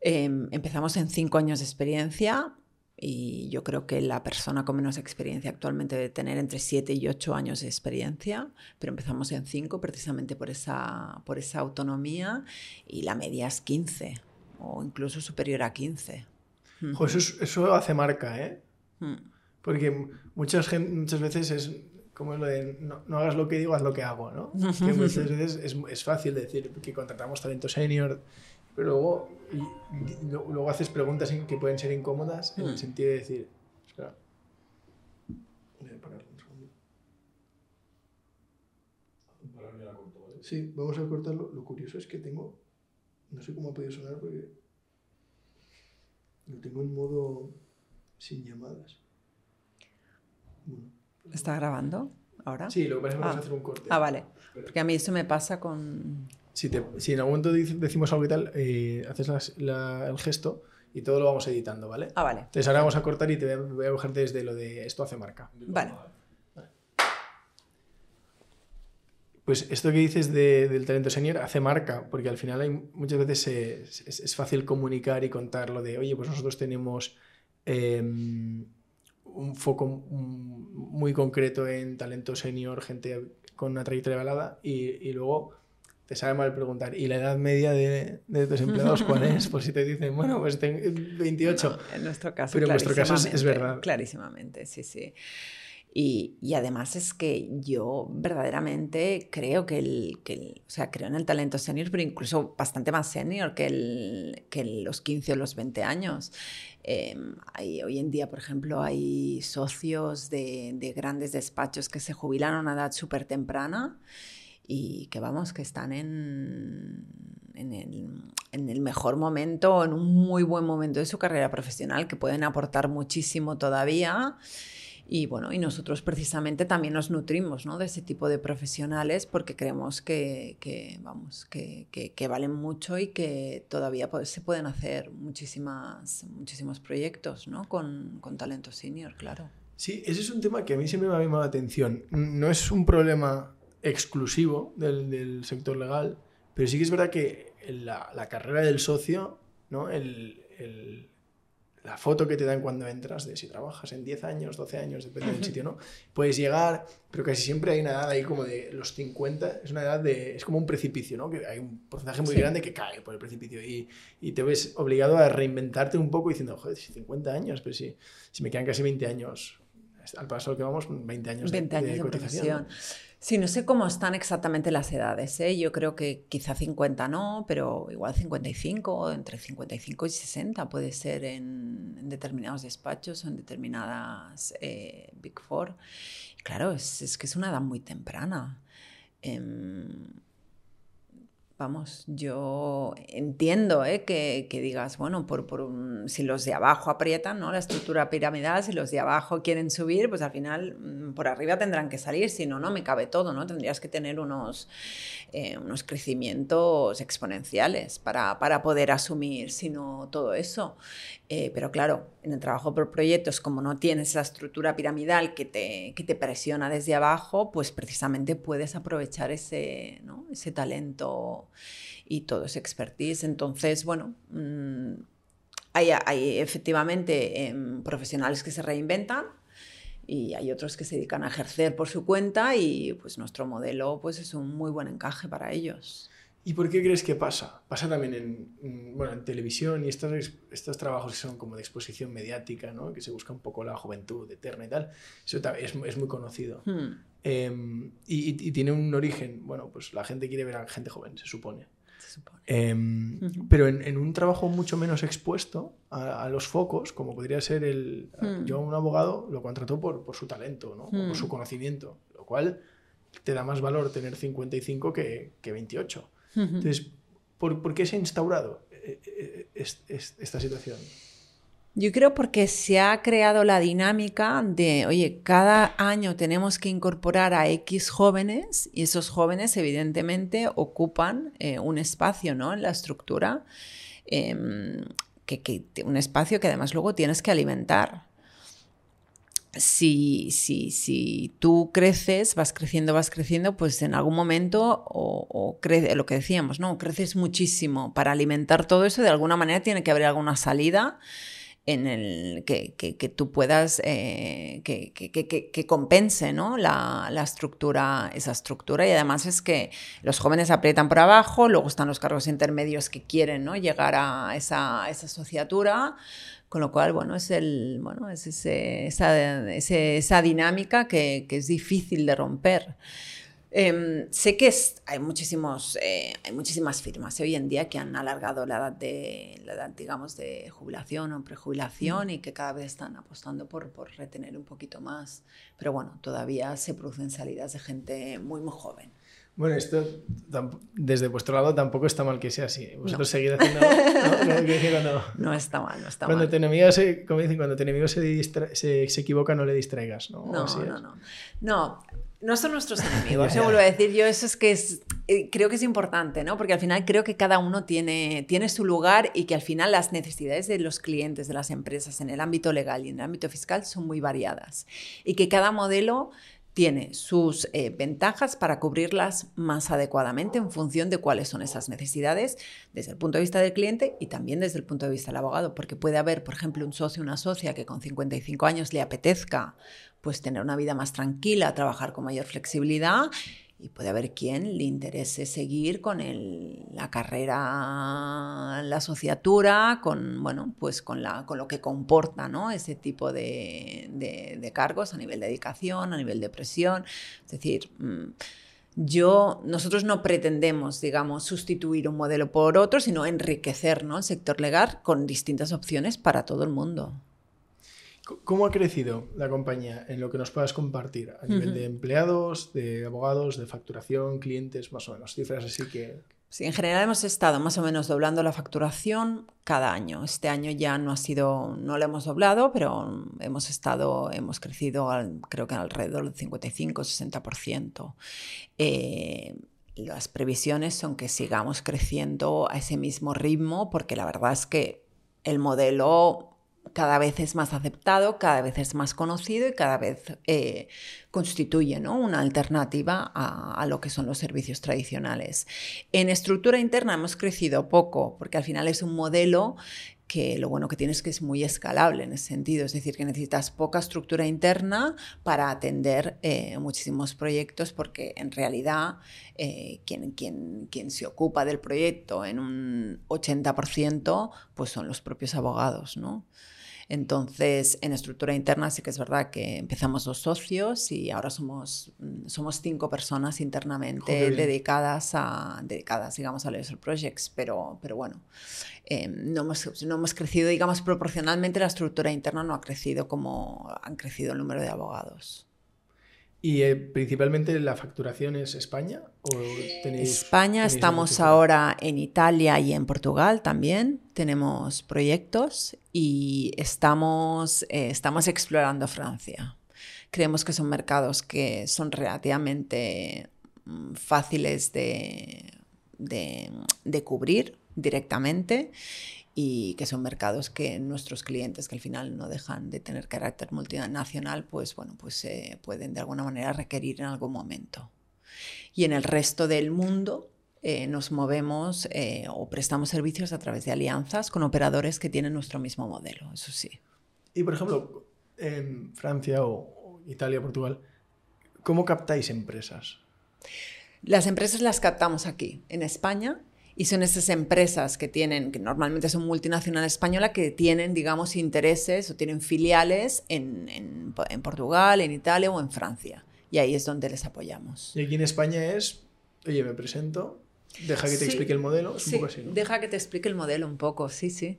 Em, empezamos en cinco años de experiencia y yo creo que la persona con menos experiencia actualmente debe tener entre siete y ocho años de experiencia, pero empezamos en cinco precisamente por esa, por esa autonomía y la media es 15 o incluso superior a 15. eso, hace marca, ¿eh? Mm. Porque muchas, muchas veces es como lo de no, hagas lo que digo, haz lo que hago, ¿no? que muchas veces es, es, fácil decir que contratamos talento senior pero luego, y, luego haces preguntas que pueden ser incómodas en el mm. sentido de decir, espera, voy a pararlo un segundo. Sí, vamos a cortarlo. Lo curioso es que tengo, no sé cómo ha podido sonar porque lo tengo en modo sin llamadas. ¿Está grabando ahora? Sí, lo que pasa es que vamos a ah. hacer un corte. Ah, vale. Porque a mí eso me pasa con si, en algún momento decimos algo y tal, eh, haces el gesto y todo lo vamos editando, ¿vale? Ah, vale. Entonces ahora vamos a cortar y te voy a, coger desde lo de esto hace marca. Vale. Pues esto que dices del talento senior hace marca, porque al final hay, muchas veces es, fácil comunicar y contar lo de, oye, pues nosotros tenemos em, un foco muy concreto en talento senior, gente con una trayectoria balada, y, y luego te sabe mal preguntar. ¿Y la edad media de, de tus empleados cuál es? Por si te dicen, bueno, pues 28. en nuestro caso, Pero en nuestro caso es, verdad. Clarísimamente, sí, sí. Y, y, además es que yo verdaderamente creo que el, que o sea, creo en el talento senior, pero incluso bastante más senior que, el, que los 15 o los 20 años. Em, hay, hoy en día, por ejemplo, hay socios de, de grandes despachos que se jubilan a una edad súper temprana y que vamos, que están en, en, el, en, el, mejor momento, en un muy buen momento de su carrera profesional, que pueden aportar muchísimo todavía. Y bueno, y nosotros precisamente también nos nutrimos ¿no? de ese tipo de profesionales porque creemos que, que vamos, que, que, valen mucho y que todavía se pueden hacer muchísimas, muchísimos proyectos ¿no? con, con talento senior, claro. Sí, ese es un tema que a mí siempre me ha llamado la atención. No es un problema exclusivo del, del, sector legal, pero sí que es verdad que la, la carrera del socio, ¿no? El, el, la foto que te dan cuando entras de si trabajas en 10 años, 12 años, depende del sitio, ¿no? Puedes llegar, pero casi siempre hay una edad ahí como de los 50, es una edad de, es como un precipicio, ¿no? Que hay un porcentaje muy grande que cae por el precipicio y, y, te ves obligado a reinventarte un poco diciendo, joder, si 50 años, pero si, si me quedan casi 20 años, al paso que vamos, 20 años, 20 años de, cotización. Sí, no sé cómo están exactamente las edades. ¿eh? Yo creo que quizá 50 no, pero igual 55, entre 55 y 60 puede ser en, determinados despachos o en determinadas eh, Big Four. Claro, es, que es una edad muy temprana. Em, Vamos, yo entiendo ¿eh? que, digas, bueno, por, por si los de abajo aprietan ¿no? la estructura piramidal, si los de abajo quieren subir, pues al final mm, por arriba tendrán que salir, si no, no me cabe todo, ¿no? Tendrías que tener unos, eh, unos crecimientos exponenciales para, para poder asumir, sino todo eso. Eh, pero claro, en el trabajo por proyectos, como no tienes esa estructura piramidal que te, que te presiona desde abajo, pues precisamente puedes aprovechar ese, ese talento y todo ese expertise. Entonces, bueno, mm, hay, hay, efectivamente em, profesionales que se reinventan y hay otros que se dedican a ejercer por su cuenta y pues nuestro modelo pues es un muy buen encaje para ellos. ¿Y por qué crees que pasa? Pasa también en, bueno, en televisión y estos, estos trabajos que son como de exposición mediática, ¿no? que se busca un poco la juventud eterna y tal. Eso es, es muy conocido. Hmm. Em, y, y, tiene un origen, bueno, pues la gente quiere ver a gente joven, se supone. Se supone. Em, pero en, en, un trabajo mucho menos expuesto a, los focos, como podría ser el... Hmm. Yo un abogado lo contrató por, por su talento, ¿no? por su hmm. conocimiento, lo cual te da más valor tener 55 que, que 28. Entonces, ¿por, qué se ha instaurado eh, eh, esta situación? Yo creo porque se ha creado la dinámica de, oye, cada año tenemos que incorporar a X jóvenes y esos jóvenes evidentemente ocupan eh, un espacio ¿no? en la estructura, em, que, un espacio que además luego tienes que alimentar si, si, si tú creces, vas creciendo, vas creciendo, pues en algún momento, o, crece, lo que decíamos, ¿no? Creces muchísimo. Para alimentar todo eso, de alguna manera tiene que haber alguna salida en el que, que, tú puedas, eh, que, que, compense ¿no? la, la, estructura, esa estructura. Y además es que los jóvenes aprietan por abajo, luego están los cargos intermedios que quieren ¿no? llegar a esa, esa asociatura. Con lo cual, bueno, es, el, bueno, es ese, esa, esa, dinámica que, que, es difícil de romper. Em, sé que es, hay, muchísimos, eh, hay muchísimas firmas hoy en día que han alargado la edad, de, la edad digamos, de jubilación o prejubilación mm. y que cada vez están apostando por, por retener un poquito más. Pero bueno, todavía se producen salidas de gente muy, muy joven. Bueno, esto desde vuestro lado tampoco está mal que sea así. Vosotros seguid haciendo. ¿no? no está mal, no está cuando mal. Tu enemigo se, como dicen, cuando tu enemigo se, se, se, equivoca, no le distraigas. No, no, no, no, no. No son nuestros enemigos, yo vuelvo a decir, yo eso es que es, eh, creo que es importante, ¿no? Porque al final creo que cada uno tiene, tiene su lugar y que al final las necesidades de los clientes, de las empresas en el ámbito legal y en el ámbito fiscal son muy variadas y que cada modelo tiene sus eh, ventajas para cubrirlas más adecuadamente en función de cuáles son esas necesidades desde el punto de vista del cliente y también desde el punto de vista del abogado, porque puede haber, por ejemplo, un socio una socia que con 55 años le apetezca pues tener una vida más tranquila, trabajar con mayor flexibilidad y puede haber quien le interese seguir con la carrera, la asociatura, con, bueno, pues con, la, con lo que comporta ¿no? ese tipo de, de, cargos a nivel de dedicación, a nivel de presión. Es decir, mm, yo, nosotros no pretendemos, digamos, sustituir un modelo por otro, sino enriquecer ¿no? el sector legal con distintas opciones para todo el mundo. ¿Cómo ha crecido la compañía en lo que nos puedas compartir? A nivel de empleados, de abogados, de facturación, clientes, más o menos, cifras así que... Sí, en general hemos estado más o menos doblando la facturación cada año. Este año ya no ha sido, no lo hemos doblado, pero hemos estado, hemos crecido creo que alrededor del 55-60%. Eh, las previsiones son que sigamos creciendo a ese mismo ritmo porque la verdad es que el modelo cada vez es más aceptado, cada vez es más conocido y cada vez eh, constituye una alternativa a, lo que son los servicios tradicionales. En estructura interna hemos crecido poco, porque al final es un modelo que lo bueno que tiene es que es muy escalable en ese sentido, es decir, que necesitas poca estructura interna para atender eh, muchísimos proyectos, porque en realidad eh, quien, quien, quien, se ocupa del proyecto en un 80% pues son los propios abogados, ¿no? Entonces, en estructura interna sí que es verdad que empezamos dos socios y ahora somos, mm, somos cinco personas internamente dedicadas a, dedicadas, digamos, a los projects, pero, pero bueno, eh, no, hemos, no hemos crecido, digamos, proporcionalmente la estructura interna no ha crecido como han crecido el número de abogados. ¿Y eh, principalmente la facturación es España? ¿o España, estamos ahora en Italia y en Portugal también. Tenemos proyectos y estamos, eh, estamos explorando Francia. Creemos que son mercados que son relativamente mm, fáciles de, de, de cubrir directamente y que son mercados que nuestros clientes que al final no dejan de tener carácter multinacional, pues bueno, pues se pueden de alguna manera requerir en algún momento. Y en el resto del mundo eh, nos movemos eh, o prestamos servicios a través de alianzas con operadores que tienen nuestro mismo modelo, eso sí. Y por ejemplo, en Francia o Italia, Portugal, ¿cómo captáis empresas? Las empresas las captamos aquí, en España, y son esas empresas que tienen, que normalmente son multinacionales españolas, que tienen, digamos, intereses o tienen filiales en, en, Portugal, en Italia o en Francia. Y ahí es donde les apoyamos. Y aquí en España es, oye, me presento, deja que te explique el modelo, es un poco así, ¿no? Deja que te explique el modelo un poco, sí, sí.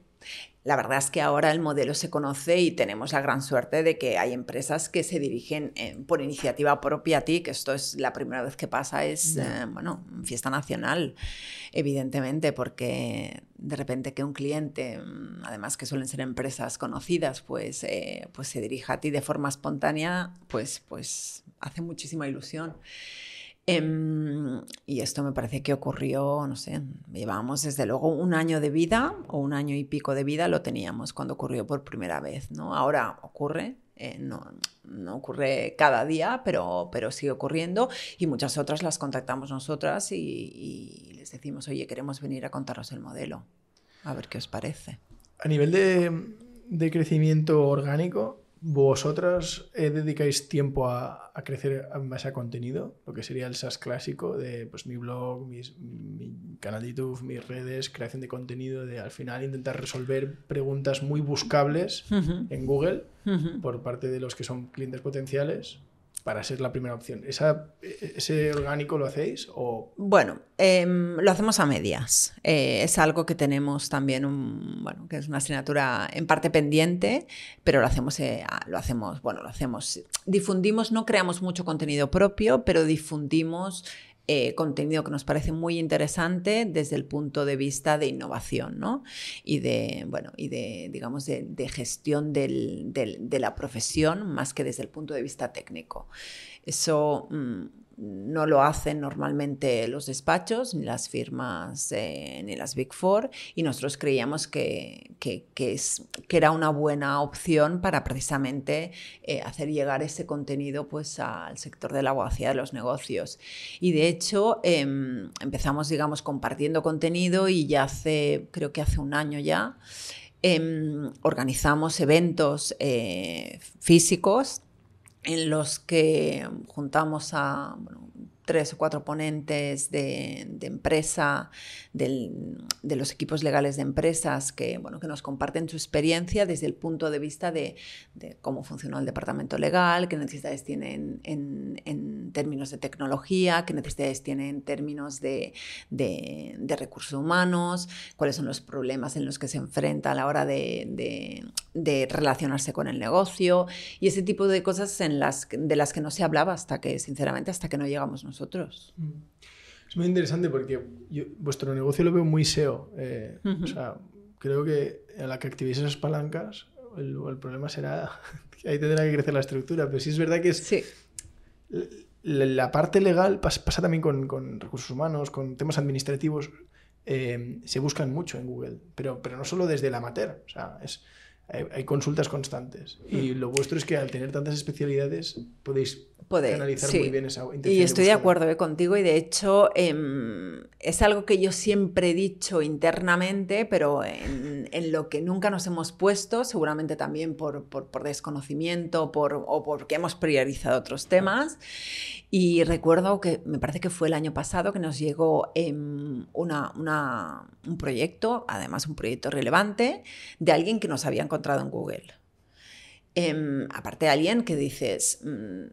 La verdad es que ahora el modelo se conoce y tenemos la gran suerte de que hay empresas que se dirigen eh, por iniciativa propia a ti, que esto es la primera vez que pasa, es, eh, bueno, fiesta nacional, evidentemente, porque de repente que un cliente, mm, además que suelen ser empresas conocidas, pues, eh, pues se dirija a ti de forma espontánea, pues, pues hace muchísima ilusión. Em, y esto me parece que ocurrió, no sé, llevábamos desde luego un año de vida o un año y pico de vida lo teníamos cuando ocurrió por primera vez, ¿no? Ahora ocurre, eh, no, ocurre cada día, pero, pero sigue ocurriendo y muchas otras las contactamos nosotras y, les decimos, oye, queremos venir a contaros el modelo, a ver qué os parece. A nivel de crecimiento orgánico, ¿Vosotras eh, dedicáis tiempo a, crecer en base a contenido? Lo que sería el SaaS clásico de pues, mi blog, mi canal de YouTube, mis redes, creación de contenido, de al final intentar resolver preguntas muy buscables en Google por parte de los que son clientes potenciales para ser la primera opción. ¿Esa, ¿Ese orgánico lo hacéis? O... Bueno, em, lo hacemos a medias. Eh, es algo que tenemos también, un, bueno, que es una asignatura en parte pendiente, pero lo hacemos, eh, lo hacemos, bueno, lo hacemos, difundimos, no creamos mucho contenido propio, pero difundimos eh, contenido que nos parece muy interesante desde el punto de vista de innovación ¿no? y de, bueno, y de, digamos, de, gestión de la profesión más que desde el punto de vista técnico. Eso... Mm, no lo hacen normalmente los despachos, ni las firmas, eh, ni las Big Four, y nosotros creíamos que, que, que era una buena opción para precisamente eh, hacer llegar ese contenido pues, al sector de la abogacía de los negocios. Y de hecho em, empezamos, digamos, compartiendo contenido y ya hace, creo que hace un año ya, em, organizamos eventos eh, físicos en los que juntamos a tres o cuatro ponentes de, empresa, de los equipos legales de empresas que, bueno, que nos comparten su experiencia desde el punto de vista de, cómo funcionó el departamento legal, qué necesidades tienen en, términos de tecnología, qué necesidades tienen en términos de, recursos humanos, cuáles son los problemas en los que se enfrenta a la hora de, relacionarse con el negocio y ese tipo de cosas de las que no se hablaba hasta que, sinceramente, hasta que no llegamos nosotros. Mm. Es muy interesante porque vuestro negocio lo veo muy SEO. Eh, o sea, creo que a la que activéis esas palancas, el, problema será que ahí tendrá que crecer la estructura. Pero sí es verdad que es. Sí. La, parte legal pasa, también con, recursos humanos, con temas administrativos. Eh, se buscan mucho en Google, pero, pero no solo desde el amateur. O sea, es, hay, consultas constantes. Y lo vuestro es que al tener tantas especialidades podéis analizar muy bien esa intención. Y estoy de, acuerdo eh, contigo y de hecho em, es algo que yo siempre he dicho internamente, pero en, lo que nunca nos hemos puesto, seguramente también por, por, desconocimiento por, o porque hemos priorizado otros temas. Y recuerdo que me parece que fue el año pasado que nos llegó em, una, una, un proyecto, además un proyecto relevante, de alguien que nos había encontrado en Google. Em, aparte de alguien que dices, mm,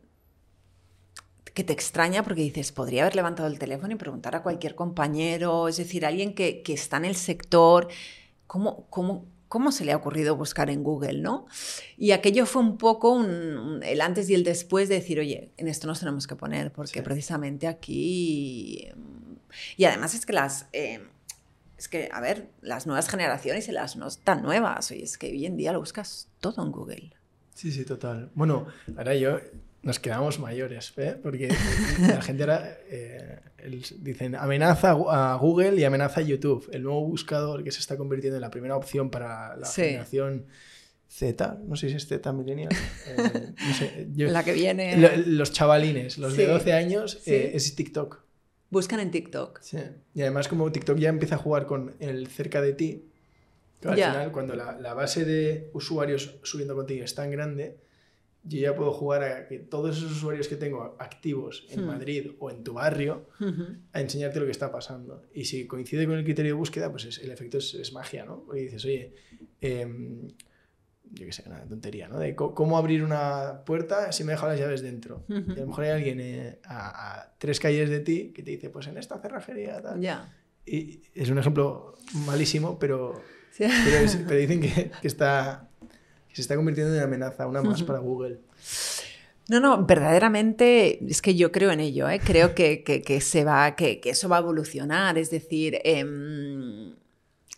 que te extraña porque dices, podría haber levantado el teléfono y preguntar a cualquier compañero, es decir, alguien que, que está en el sector, ¿cómo, cómo, ¿cómo se le ha ocurrido buscar en Google, no? Y aquello fue un poco un, el antes y el después de decir, oye, en esto nos tenemos que poner, porque sí. precisamente aquí... Y además es que las... Eh, es que, a ver, las nuevas generaciones y las no tan nuevas, oye, es que hoy en día lo buscas todo en Google. Sí, sí, total. Bueno, ahora yo nos quedamos mayores, ¿eh? porque la gente ahora eh, el, dicen amenaza a Google y amenaza a YouTube, el nuevo buscador que se está convirtiendo en la primera opción para la sí. generación Z, no sé si es Z millennial, eh, no sé, yo, la que viene. Lo, los chavalines, los sí. de 12 años, sí. es TikTok. Buscan en TikTok. Sí. Y además como TikTok ya empieza a jugar con el cerca de ti, al yeah. final cuando la, la base de usuarios subiendo contigo es tan grande, yo ya puedo jugar a que todos esos usuarios que tengo activos en hmm. Madrid o en tu barrio uh -huh. a enseñarte lo que está pasando. Y si coincide con el criterio de búsqueda, pues es, el efecto es, es, magia, ¿no? Porque dices, oye, eh, yo qué sé, una tontería, ¿no? De cómo abrir una puerta si me dejo las llaves dentro. Uh -huh. Y a lo mejor hay alguien eh, a, a, tres calles de ti que te dice, pues en esta cerrajería, tal. Yeah. Y es un ejemplo malísimo, pero, sí. pero, es, pero, dicen que, que está que se está convirtiendo en una amenaza, una más para Google. No, no, verdaderamente es que yo creo en ello, ¿eh? creo que, que, que se va, que, que, eso va a evolucionar, es decir, eh,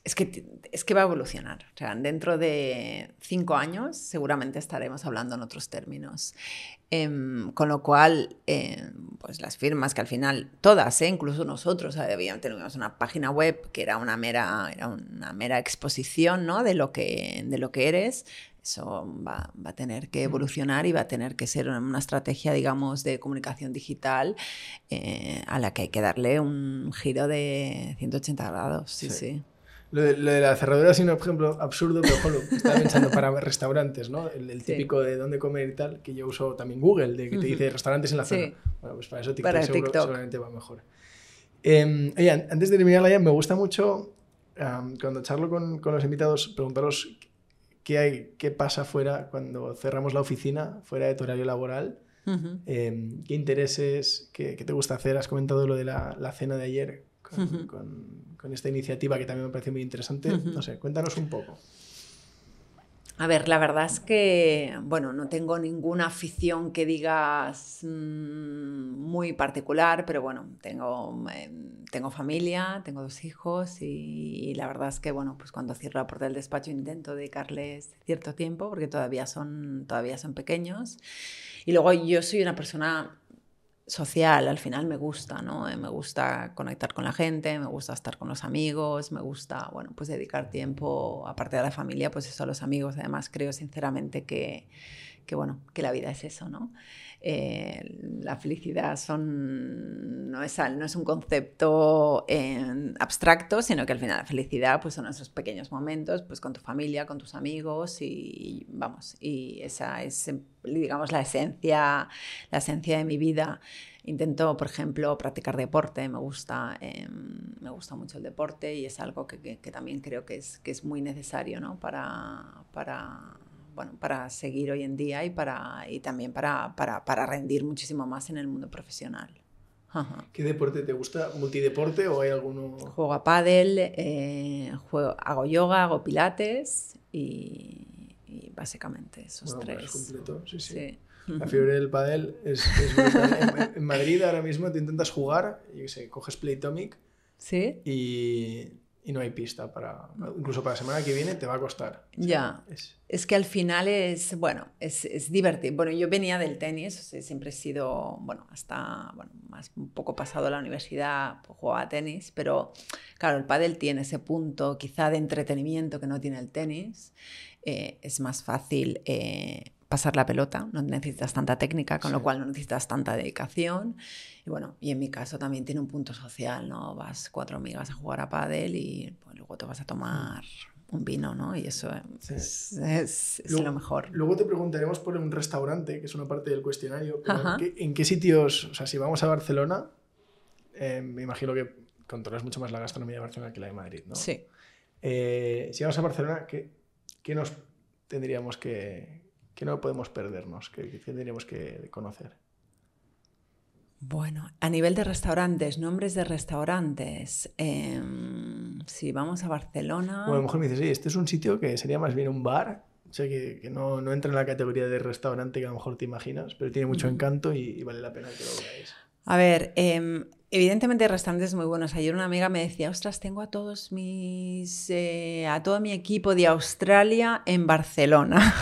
es, que, es que va a evolucionar. O sea, dentro de cinco años seguramente estaremos hablando en otros términos. Eh, con lo cual, eh, pues las firmas que al final, todas, ¿eh? incluso nosotros, obviamente teníamos una página web que era una mera, era una mera exposición ¿no? de, lo que, de lo que eres, eso va, va, a tener que evolucionar y va a tener que ser una estrategia, digamos, de comunicación digital eh, a la que hay que darle un giro de 180 grados. Sí, sí. sí. Lo, de, lo de, la cerradura es un ejemplo absurdo, pero ojo, lo estaba pensando para restaurantes, ¿no? El, el típico sí. de dónde comer y tal, que yo uso también Google, de que te dice restaurantes en la zona. Sí. Bueno, pues para eso TikTok, para seguro, TikTok. seguramente va mejor. Eh, oye, antes de terminar, ya me gusta mucho um, cuando charlo con, con los invitados, preguntaros qué, hay, qué pasa fuera cuando cerramos la oficina, fuera de tu horario laboral. Uh -huh. eh, ¿Qué intereses, qué, qué, te gusta hacer? Has comentado lo de la, la cena de ayer con, uh -huh. con, con, esta iniciativa que también me parece muy interesante. Uh -huh. No sé, cuéntanos un poco. A ver, la verdad es que, bueno, no tengo ninguna afición que digas mmm, muy particular, pero bueno, tengo, eh, tengo familia, tengo dos hijos y, y, la verdad es que, bueno, pues cuando cierro la puerta del despacho intento dedicarles cierto tiempo porque todavía son, todavía son pequeños. Y luego yo soy una persona social, al final me gusta, ¿no? Eh, me gusta conectar con la gente, me gusta estar con los amigos, me gusta, bueno, pues dedicar tiempo, aparte de la familia, pues eso a los amigos. Además, creo sinceramente que, que bueno, que la vida es eso, ¿no? Eh, la felicidad son, no, es, no es un concepto eh, abstracto, sino que al final la felicidad pues son esos pequeños momentos pues con tu familia, con tus amigos y vamos, y esa es digamos la esencia, la esencia de mi vida. Intento, por ejemplo, practicar deporte, me gusta, eh, me gusta mucho el deporte y es algo que, que, que también creo que es, que es muy necesario ¿no? para, para bueno, para seguir hoy en día y, para, y también para, para, para rendir muchísimo más en el mundo profesional. Ajá. ¿Qué deporte te gusta? ¿Multideporte o hay alguno? Juego a pádel, eh, juego, hago yoga, hago pilates y, y básicamente esos bueno, tres. Más completo, sí, sí. sí. La fiebre del pádel es, es en, en, Madrid ahora mismo te intentas jugar, yo qué sé, coges Playtomic ¿Sí? y y no hay pista para incluso para la semana que viene te va a costar. Ya. es... es... que al final es bueno es, es, divertido bueno yo venía del tenis o sea, siempre he sido bueno hasta bueno más un poco pasado la universidad pues, jugaba tenis pero claro el pádel tiene ese punto quizá de entretenimiento que no tiene el tenis eh, es más fácil eh, pasar la pelota, no necesitas tanta técnica, con sí. lo cual no necesitas tanta dedicación. Y bueno, y en mi caso también tiene un punto social, ¿no? Vas cuatro amigas a jugar a pádel y pues, luego te vas a tomar un vino, ¿no? Y eso Sí. es, es- es Luego- lo mejor. Luego te preguntaremos por un restaurante, que es una parte del cuestionario. pero Ajá. ¿en, qué, en qué sitios, o sea, si vamos a Barcelona, eh, me imagino que controlas mucho más la gastronomía de Barcelona que la de Madrid, ¿no? Sí. Eh, si vamos a Barcelona, ¿qué, qué nos tendríamos que, que no podemos perdernos? ¿Qué, qué tendríamos que conocer? Bueno, a nivel de restaurantes, nombres de restaurantes. em, si vamos a Barcelona. O a lo mejor me dices, sí, este es un sitio que sería más bien un bar, o sea, que, que no, no entra en la categoría de restaurante que a lo mejor te imaginas, pero tiene mucho encanto y, y vale la pena que lo veáis. A ver, em, evidentemente restaurantes muy buenos. Ayer una amiga me decía, ostras, tengo a todos mis, eh, a todo mi equipo de Australia en Barcelona.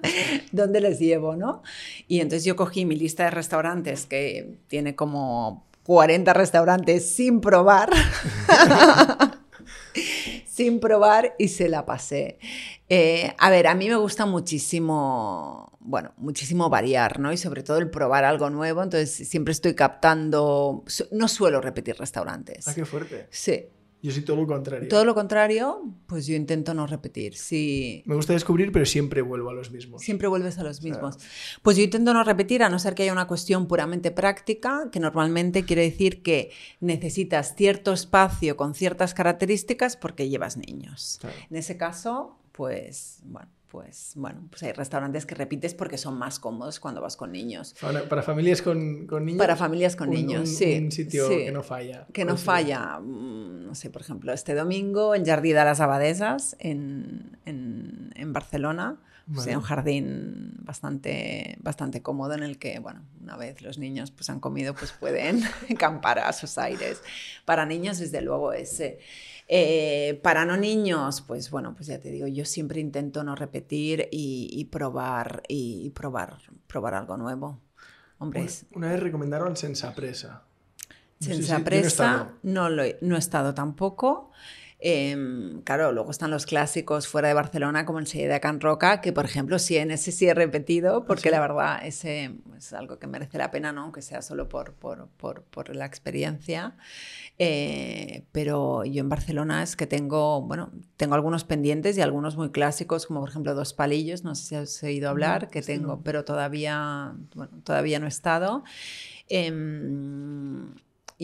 ¿Dónde les llevo, no? Y entonces yo cogí mi lista de restaurantes que tiene como 40 restaurantes sin probar. sin probar y se la pasé. Eh, a ver, a mí me gusta muchísimo, bueno, muchísimo variar, ¿no? Y sobre todo el probar algo nuevo, entonces siempre estoy captando, no suelo repetir restaurantes. Ah, qué fuerte. Sí, Yo soy todo lo contrario. todo lo contrario, pues yo intento no repetir. Sí, Me gusta descubrir, pero siempre vuelvo a los mismos. Siempre vuelves a los mismos. Pues yo intento no repetir, a no ser que haya una cuestión puramente práctica, que normalmente quiere decir que necesitas cierto espacio con ciertas características porque llevas niños. Claro. En ese caso, pues bueno, pues bueno, pues hay restaurantes que repites porque son más cómodos cuando vas con niños. Para, para familias con, con niños. Para familias con un- niños, un- sí. Un sitio sí. que no falla. Que no Pues falla, mm, no sé, por ejemplo, este domingo en Jardí de las Abadesas, en, en- en Barcelona. O sea, Vale. un jardín bastante, bastante cómodo en el que, bueno, una vez los niños pues, han comido, pues pueden acampar a sus aires. Para niños, desde luego, ese. Eh, para no niños, pues bueno, pues ya te digo, yo siempre intento no repetir y, y probar, y, y probar, probar algo nuevo. Hombre, Una, vez recomendaron Sensapresa. No sé si- no he no, lo he, no he estado tampoco. Em, claro, luego están los clásicos fuera de Barcelona, como el Sella de Can Roca, que por ejemplo, sí, en ese sí he repetido, porque sí? la verdad ese es algo que merece la pena, ¿no? aunque sea solo por, por, por, por la experiencia. Eh, pero yo en Barcelona es que tengo, bueno, tengo algunos pendientes y algunos muy clásicos, como por ejemplo Dos Palillos, no sé si has oído hablar, que este tengo, pero todavía, bueno, todavía no he estado. Em,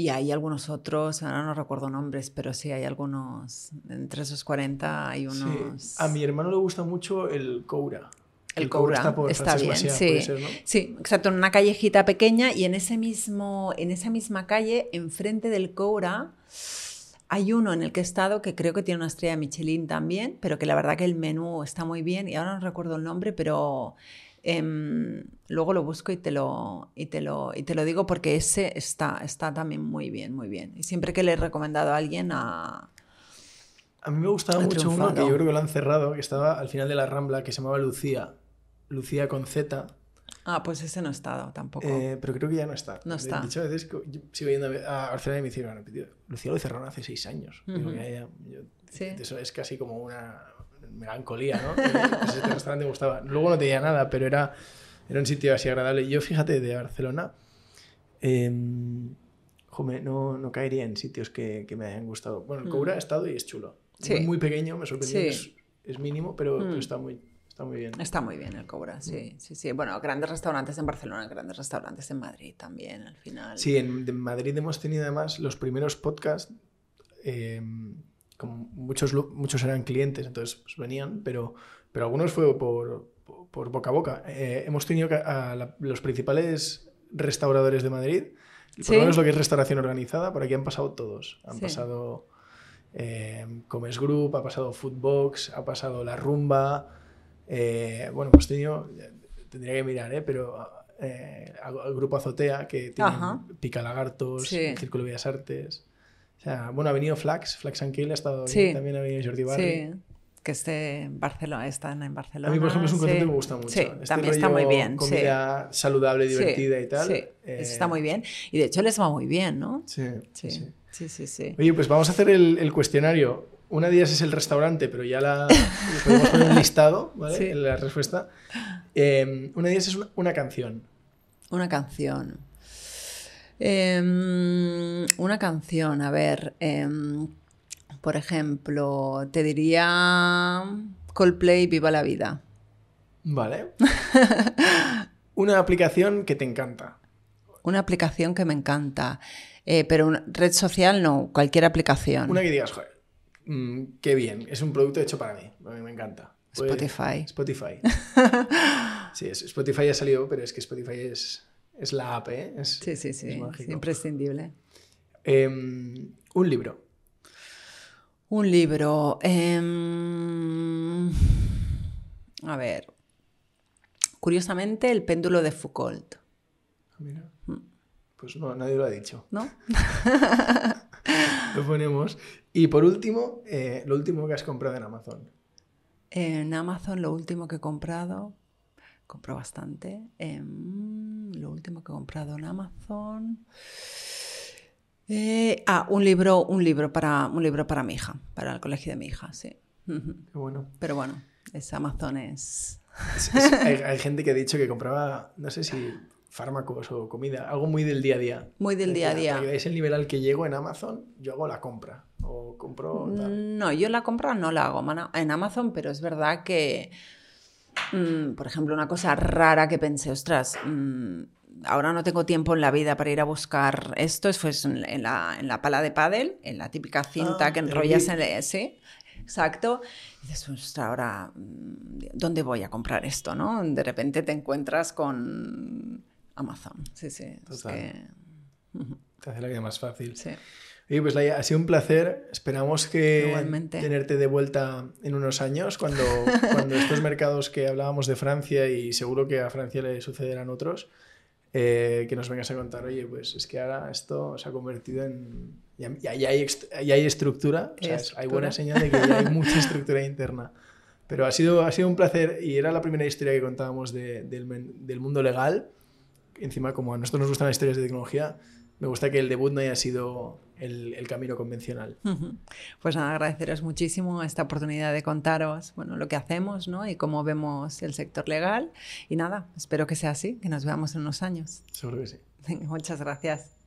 y hay algunos otros, ahora no recuerdo nombres, pero sí hay algunos, entre esos 40 hay Sí. unos... A mi hermano le gusta mucho el Coura. El Coura está por está bien, sí. ser, ¿no? Sí, exacto, en una callejita pequeña y en, ese mismo, en esa misma calle, enfrente del Coura, hay uno en el que he estado que creo que tiene una estrella Michelin también, pero que la verdad que el menú está muy bien y ahora no recuerdo el nombre, pero em, luego lo busco y te lo, y, te lo, y te lo digo porque ese está, está también muy bien, muy bien. Y siempre que le he recomendado a alguien a... A mí me gustaba mucho uno que triunfado. yo creo que lo han cerrado, que estaba al final de la Rambla, que se llamaba Lucía. Lucía con Z. Ah, pues ese no he estado tampoco. eh, pero creo que ya no está. No está. De hecho, a veces yo sigo yendo a Barcelona y me dicen, "Bueno, Lucía lo cerraron hace seis años. Digo, Ujú. "Ya, ya, yo- Sí. Eso es casi como una melancolía, ¿no? Eh, pues este restaurante gustaba. Luego no tenía nada, pero era, era un sitio así agradable. Yo, fíjate, de Barcelona, em, jome, no, no caería en sitios que, que me hayan gustado. Bueno, el Mm. Coura ha estado y es chulo. Sí. Muy, muy pequeño, me sorprendió. Sí. Es, es mínimo, pero, pero Mm. está, muy, está muy bien. Está muy bien el Cobra, sí, sí, sí. Bueno, grandes restaurantes en Barcelona, grandes restaurantes en Madrid también, al final. Sí, en, en Madrid hemos tenido además los primeros podcasts. eh, como muchos, muchos eran clientes, entonces pues, venían, pero, pero algunos fue por, por, por boca a boca. Eh, hemos tenido a la- los principales restauradores de Madrid, por Sí. lo menos lo que es restauración organizada, por aquí han pasado todos. Han Sí. pasado eh, Comes Group, ha pasado Foodbox, ha pasado La Rumba. eh, bueno, hemos tenido, tendría que mirar, ¿eh? pero eh, al- al grupo Azotea, que tiene Ajá. Pica Lagartos, Sí. Círculo de Bellas Artes. O sea, bueno, ha venido Flax, Flax and Kill ha estado Sí. aquí, también ha venido Jordi Barri. Sí, que esté en Barcelona, están en Barcelona. A mí, por ejemplo, es un concepto sí. que me gusta mucho. Sí, Este también está muy bien. Comida saludable, divertida y tal. Sí, eh, eso está muy bien. Y de hecho les va muy bien, ¿no? Sí, Sí, sí. sí. Oye, pues vamos a hacer el, el cuestionario. Una de ellas es el restaurante, pero ya la podemos poner un listado, ¿vale? En la respuesta. Eh, una de ellas es una, una canción. Una canción. Em, una canción, a ver. em, Por ejemplo, te diría Coldplay Viva la Vida. Vale. Una aplicación que te encanta. Una aplicación que me encanta. Eh, pero una red social no, cualquier aplicación. Una que digas, joder, mm, qué bien, es un producto hecho para mí, a mí me encanta. Pues, Spotify. Spotify. sí, es- Spotify ya salió, pero es que Spotify es, es la app, ¿eh? Es- Sí, sí, sí, es es mágico. imprescindible. Em, un libro. Un libro. em, a ver. Curiosamente, El péndulo de Foucault. Mira. Mm. Pues no, nadie lo ha dicho. ¿No? Lo ponemos. Y por último, eh, lo último que has comprado en Amazon. En Amazon, lo último que he comprado. Compro bastante. em, lo último que he comprado en Amazon. eh, ah, un libro, un libro para un libro para mi hija, para el colegio de mi hija, sí. Qué bueno. Pero bueno, es Amazon es. Es- es- hay, hay gente que ha dicho que compraba, no sé si fármacos o comida, algo muy del día a día. Muy del día a día. Veáis el nivel al que llego en Amazon, yo hago la compra. O compro tal. No, yo la compra no la hago en Amazon, pero es verdad que, mm, por ejemplo, una cosa rara que pensé, ostras, mm, ahora no tengo tiempo en la vida para ir a buscar esto, es pues en la, en la pala de pádel, en la típica cinta Ah, que enrollas en el... Sí, exacto. Y dices, ostras, ahora, mm, ¿dónde voy a comprar esto? ¿no? De repente te encuentras con Amazon. Sí, sí. es Total. que- Te hace la vida más fácil. sí. Oye, pues Laia, ha sido un placer. Esperamos que Igualmente. tenerte de vuelta en unos años, cuando, cuando estos mercados que hablábamos de Francia y seguro que a Francia le sucederán otros, eh, que nos vengas a contar, oye, pues es que ahora esto se ha convertido en... Ya, ya- ya hay, ya hay estructura, o sea, es- hay buena Estructura. señal de que ya hay mucha estructura interna. Pero ha sido, ha sido un placer y era la primera historia que contábamos de- del, del mundo legal. Encima, como a nosotros nos gustan las historias de tecnología, me gusta que el debut no haya sido el, el camino convencional. Pues nada, agradeceros muchísimo esta oportunidad de contaros bueno, lo que hacemos ¿no? y cómo vemos el sector legal. Y nada, espero que sea así, que nos veamos en unos años. Seguro que sí. Muchas gracias.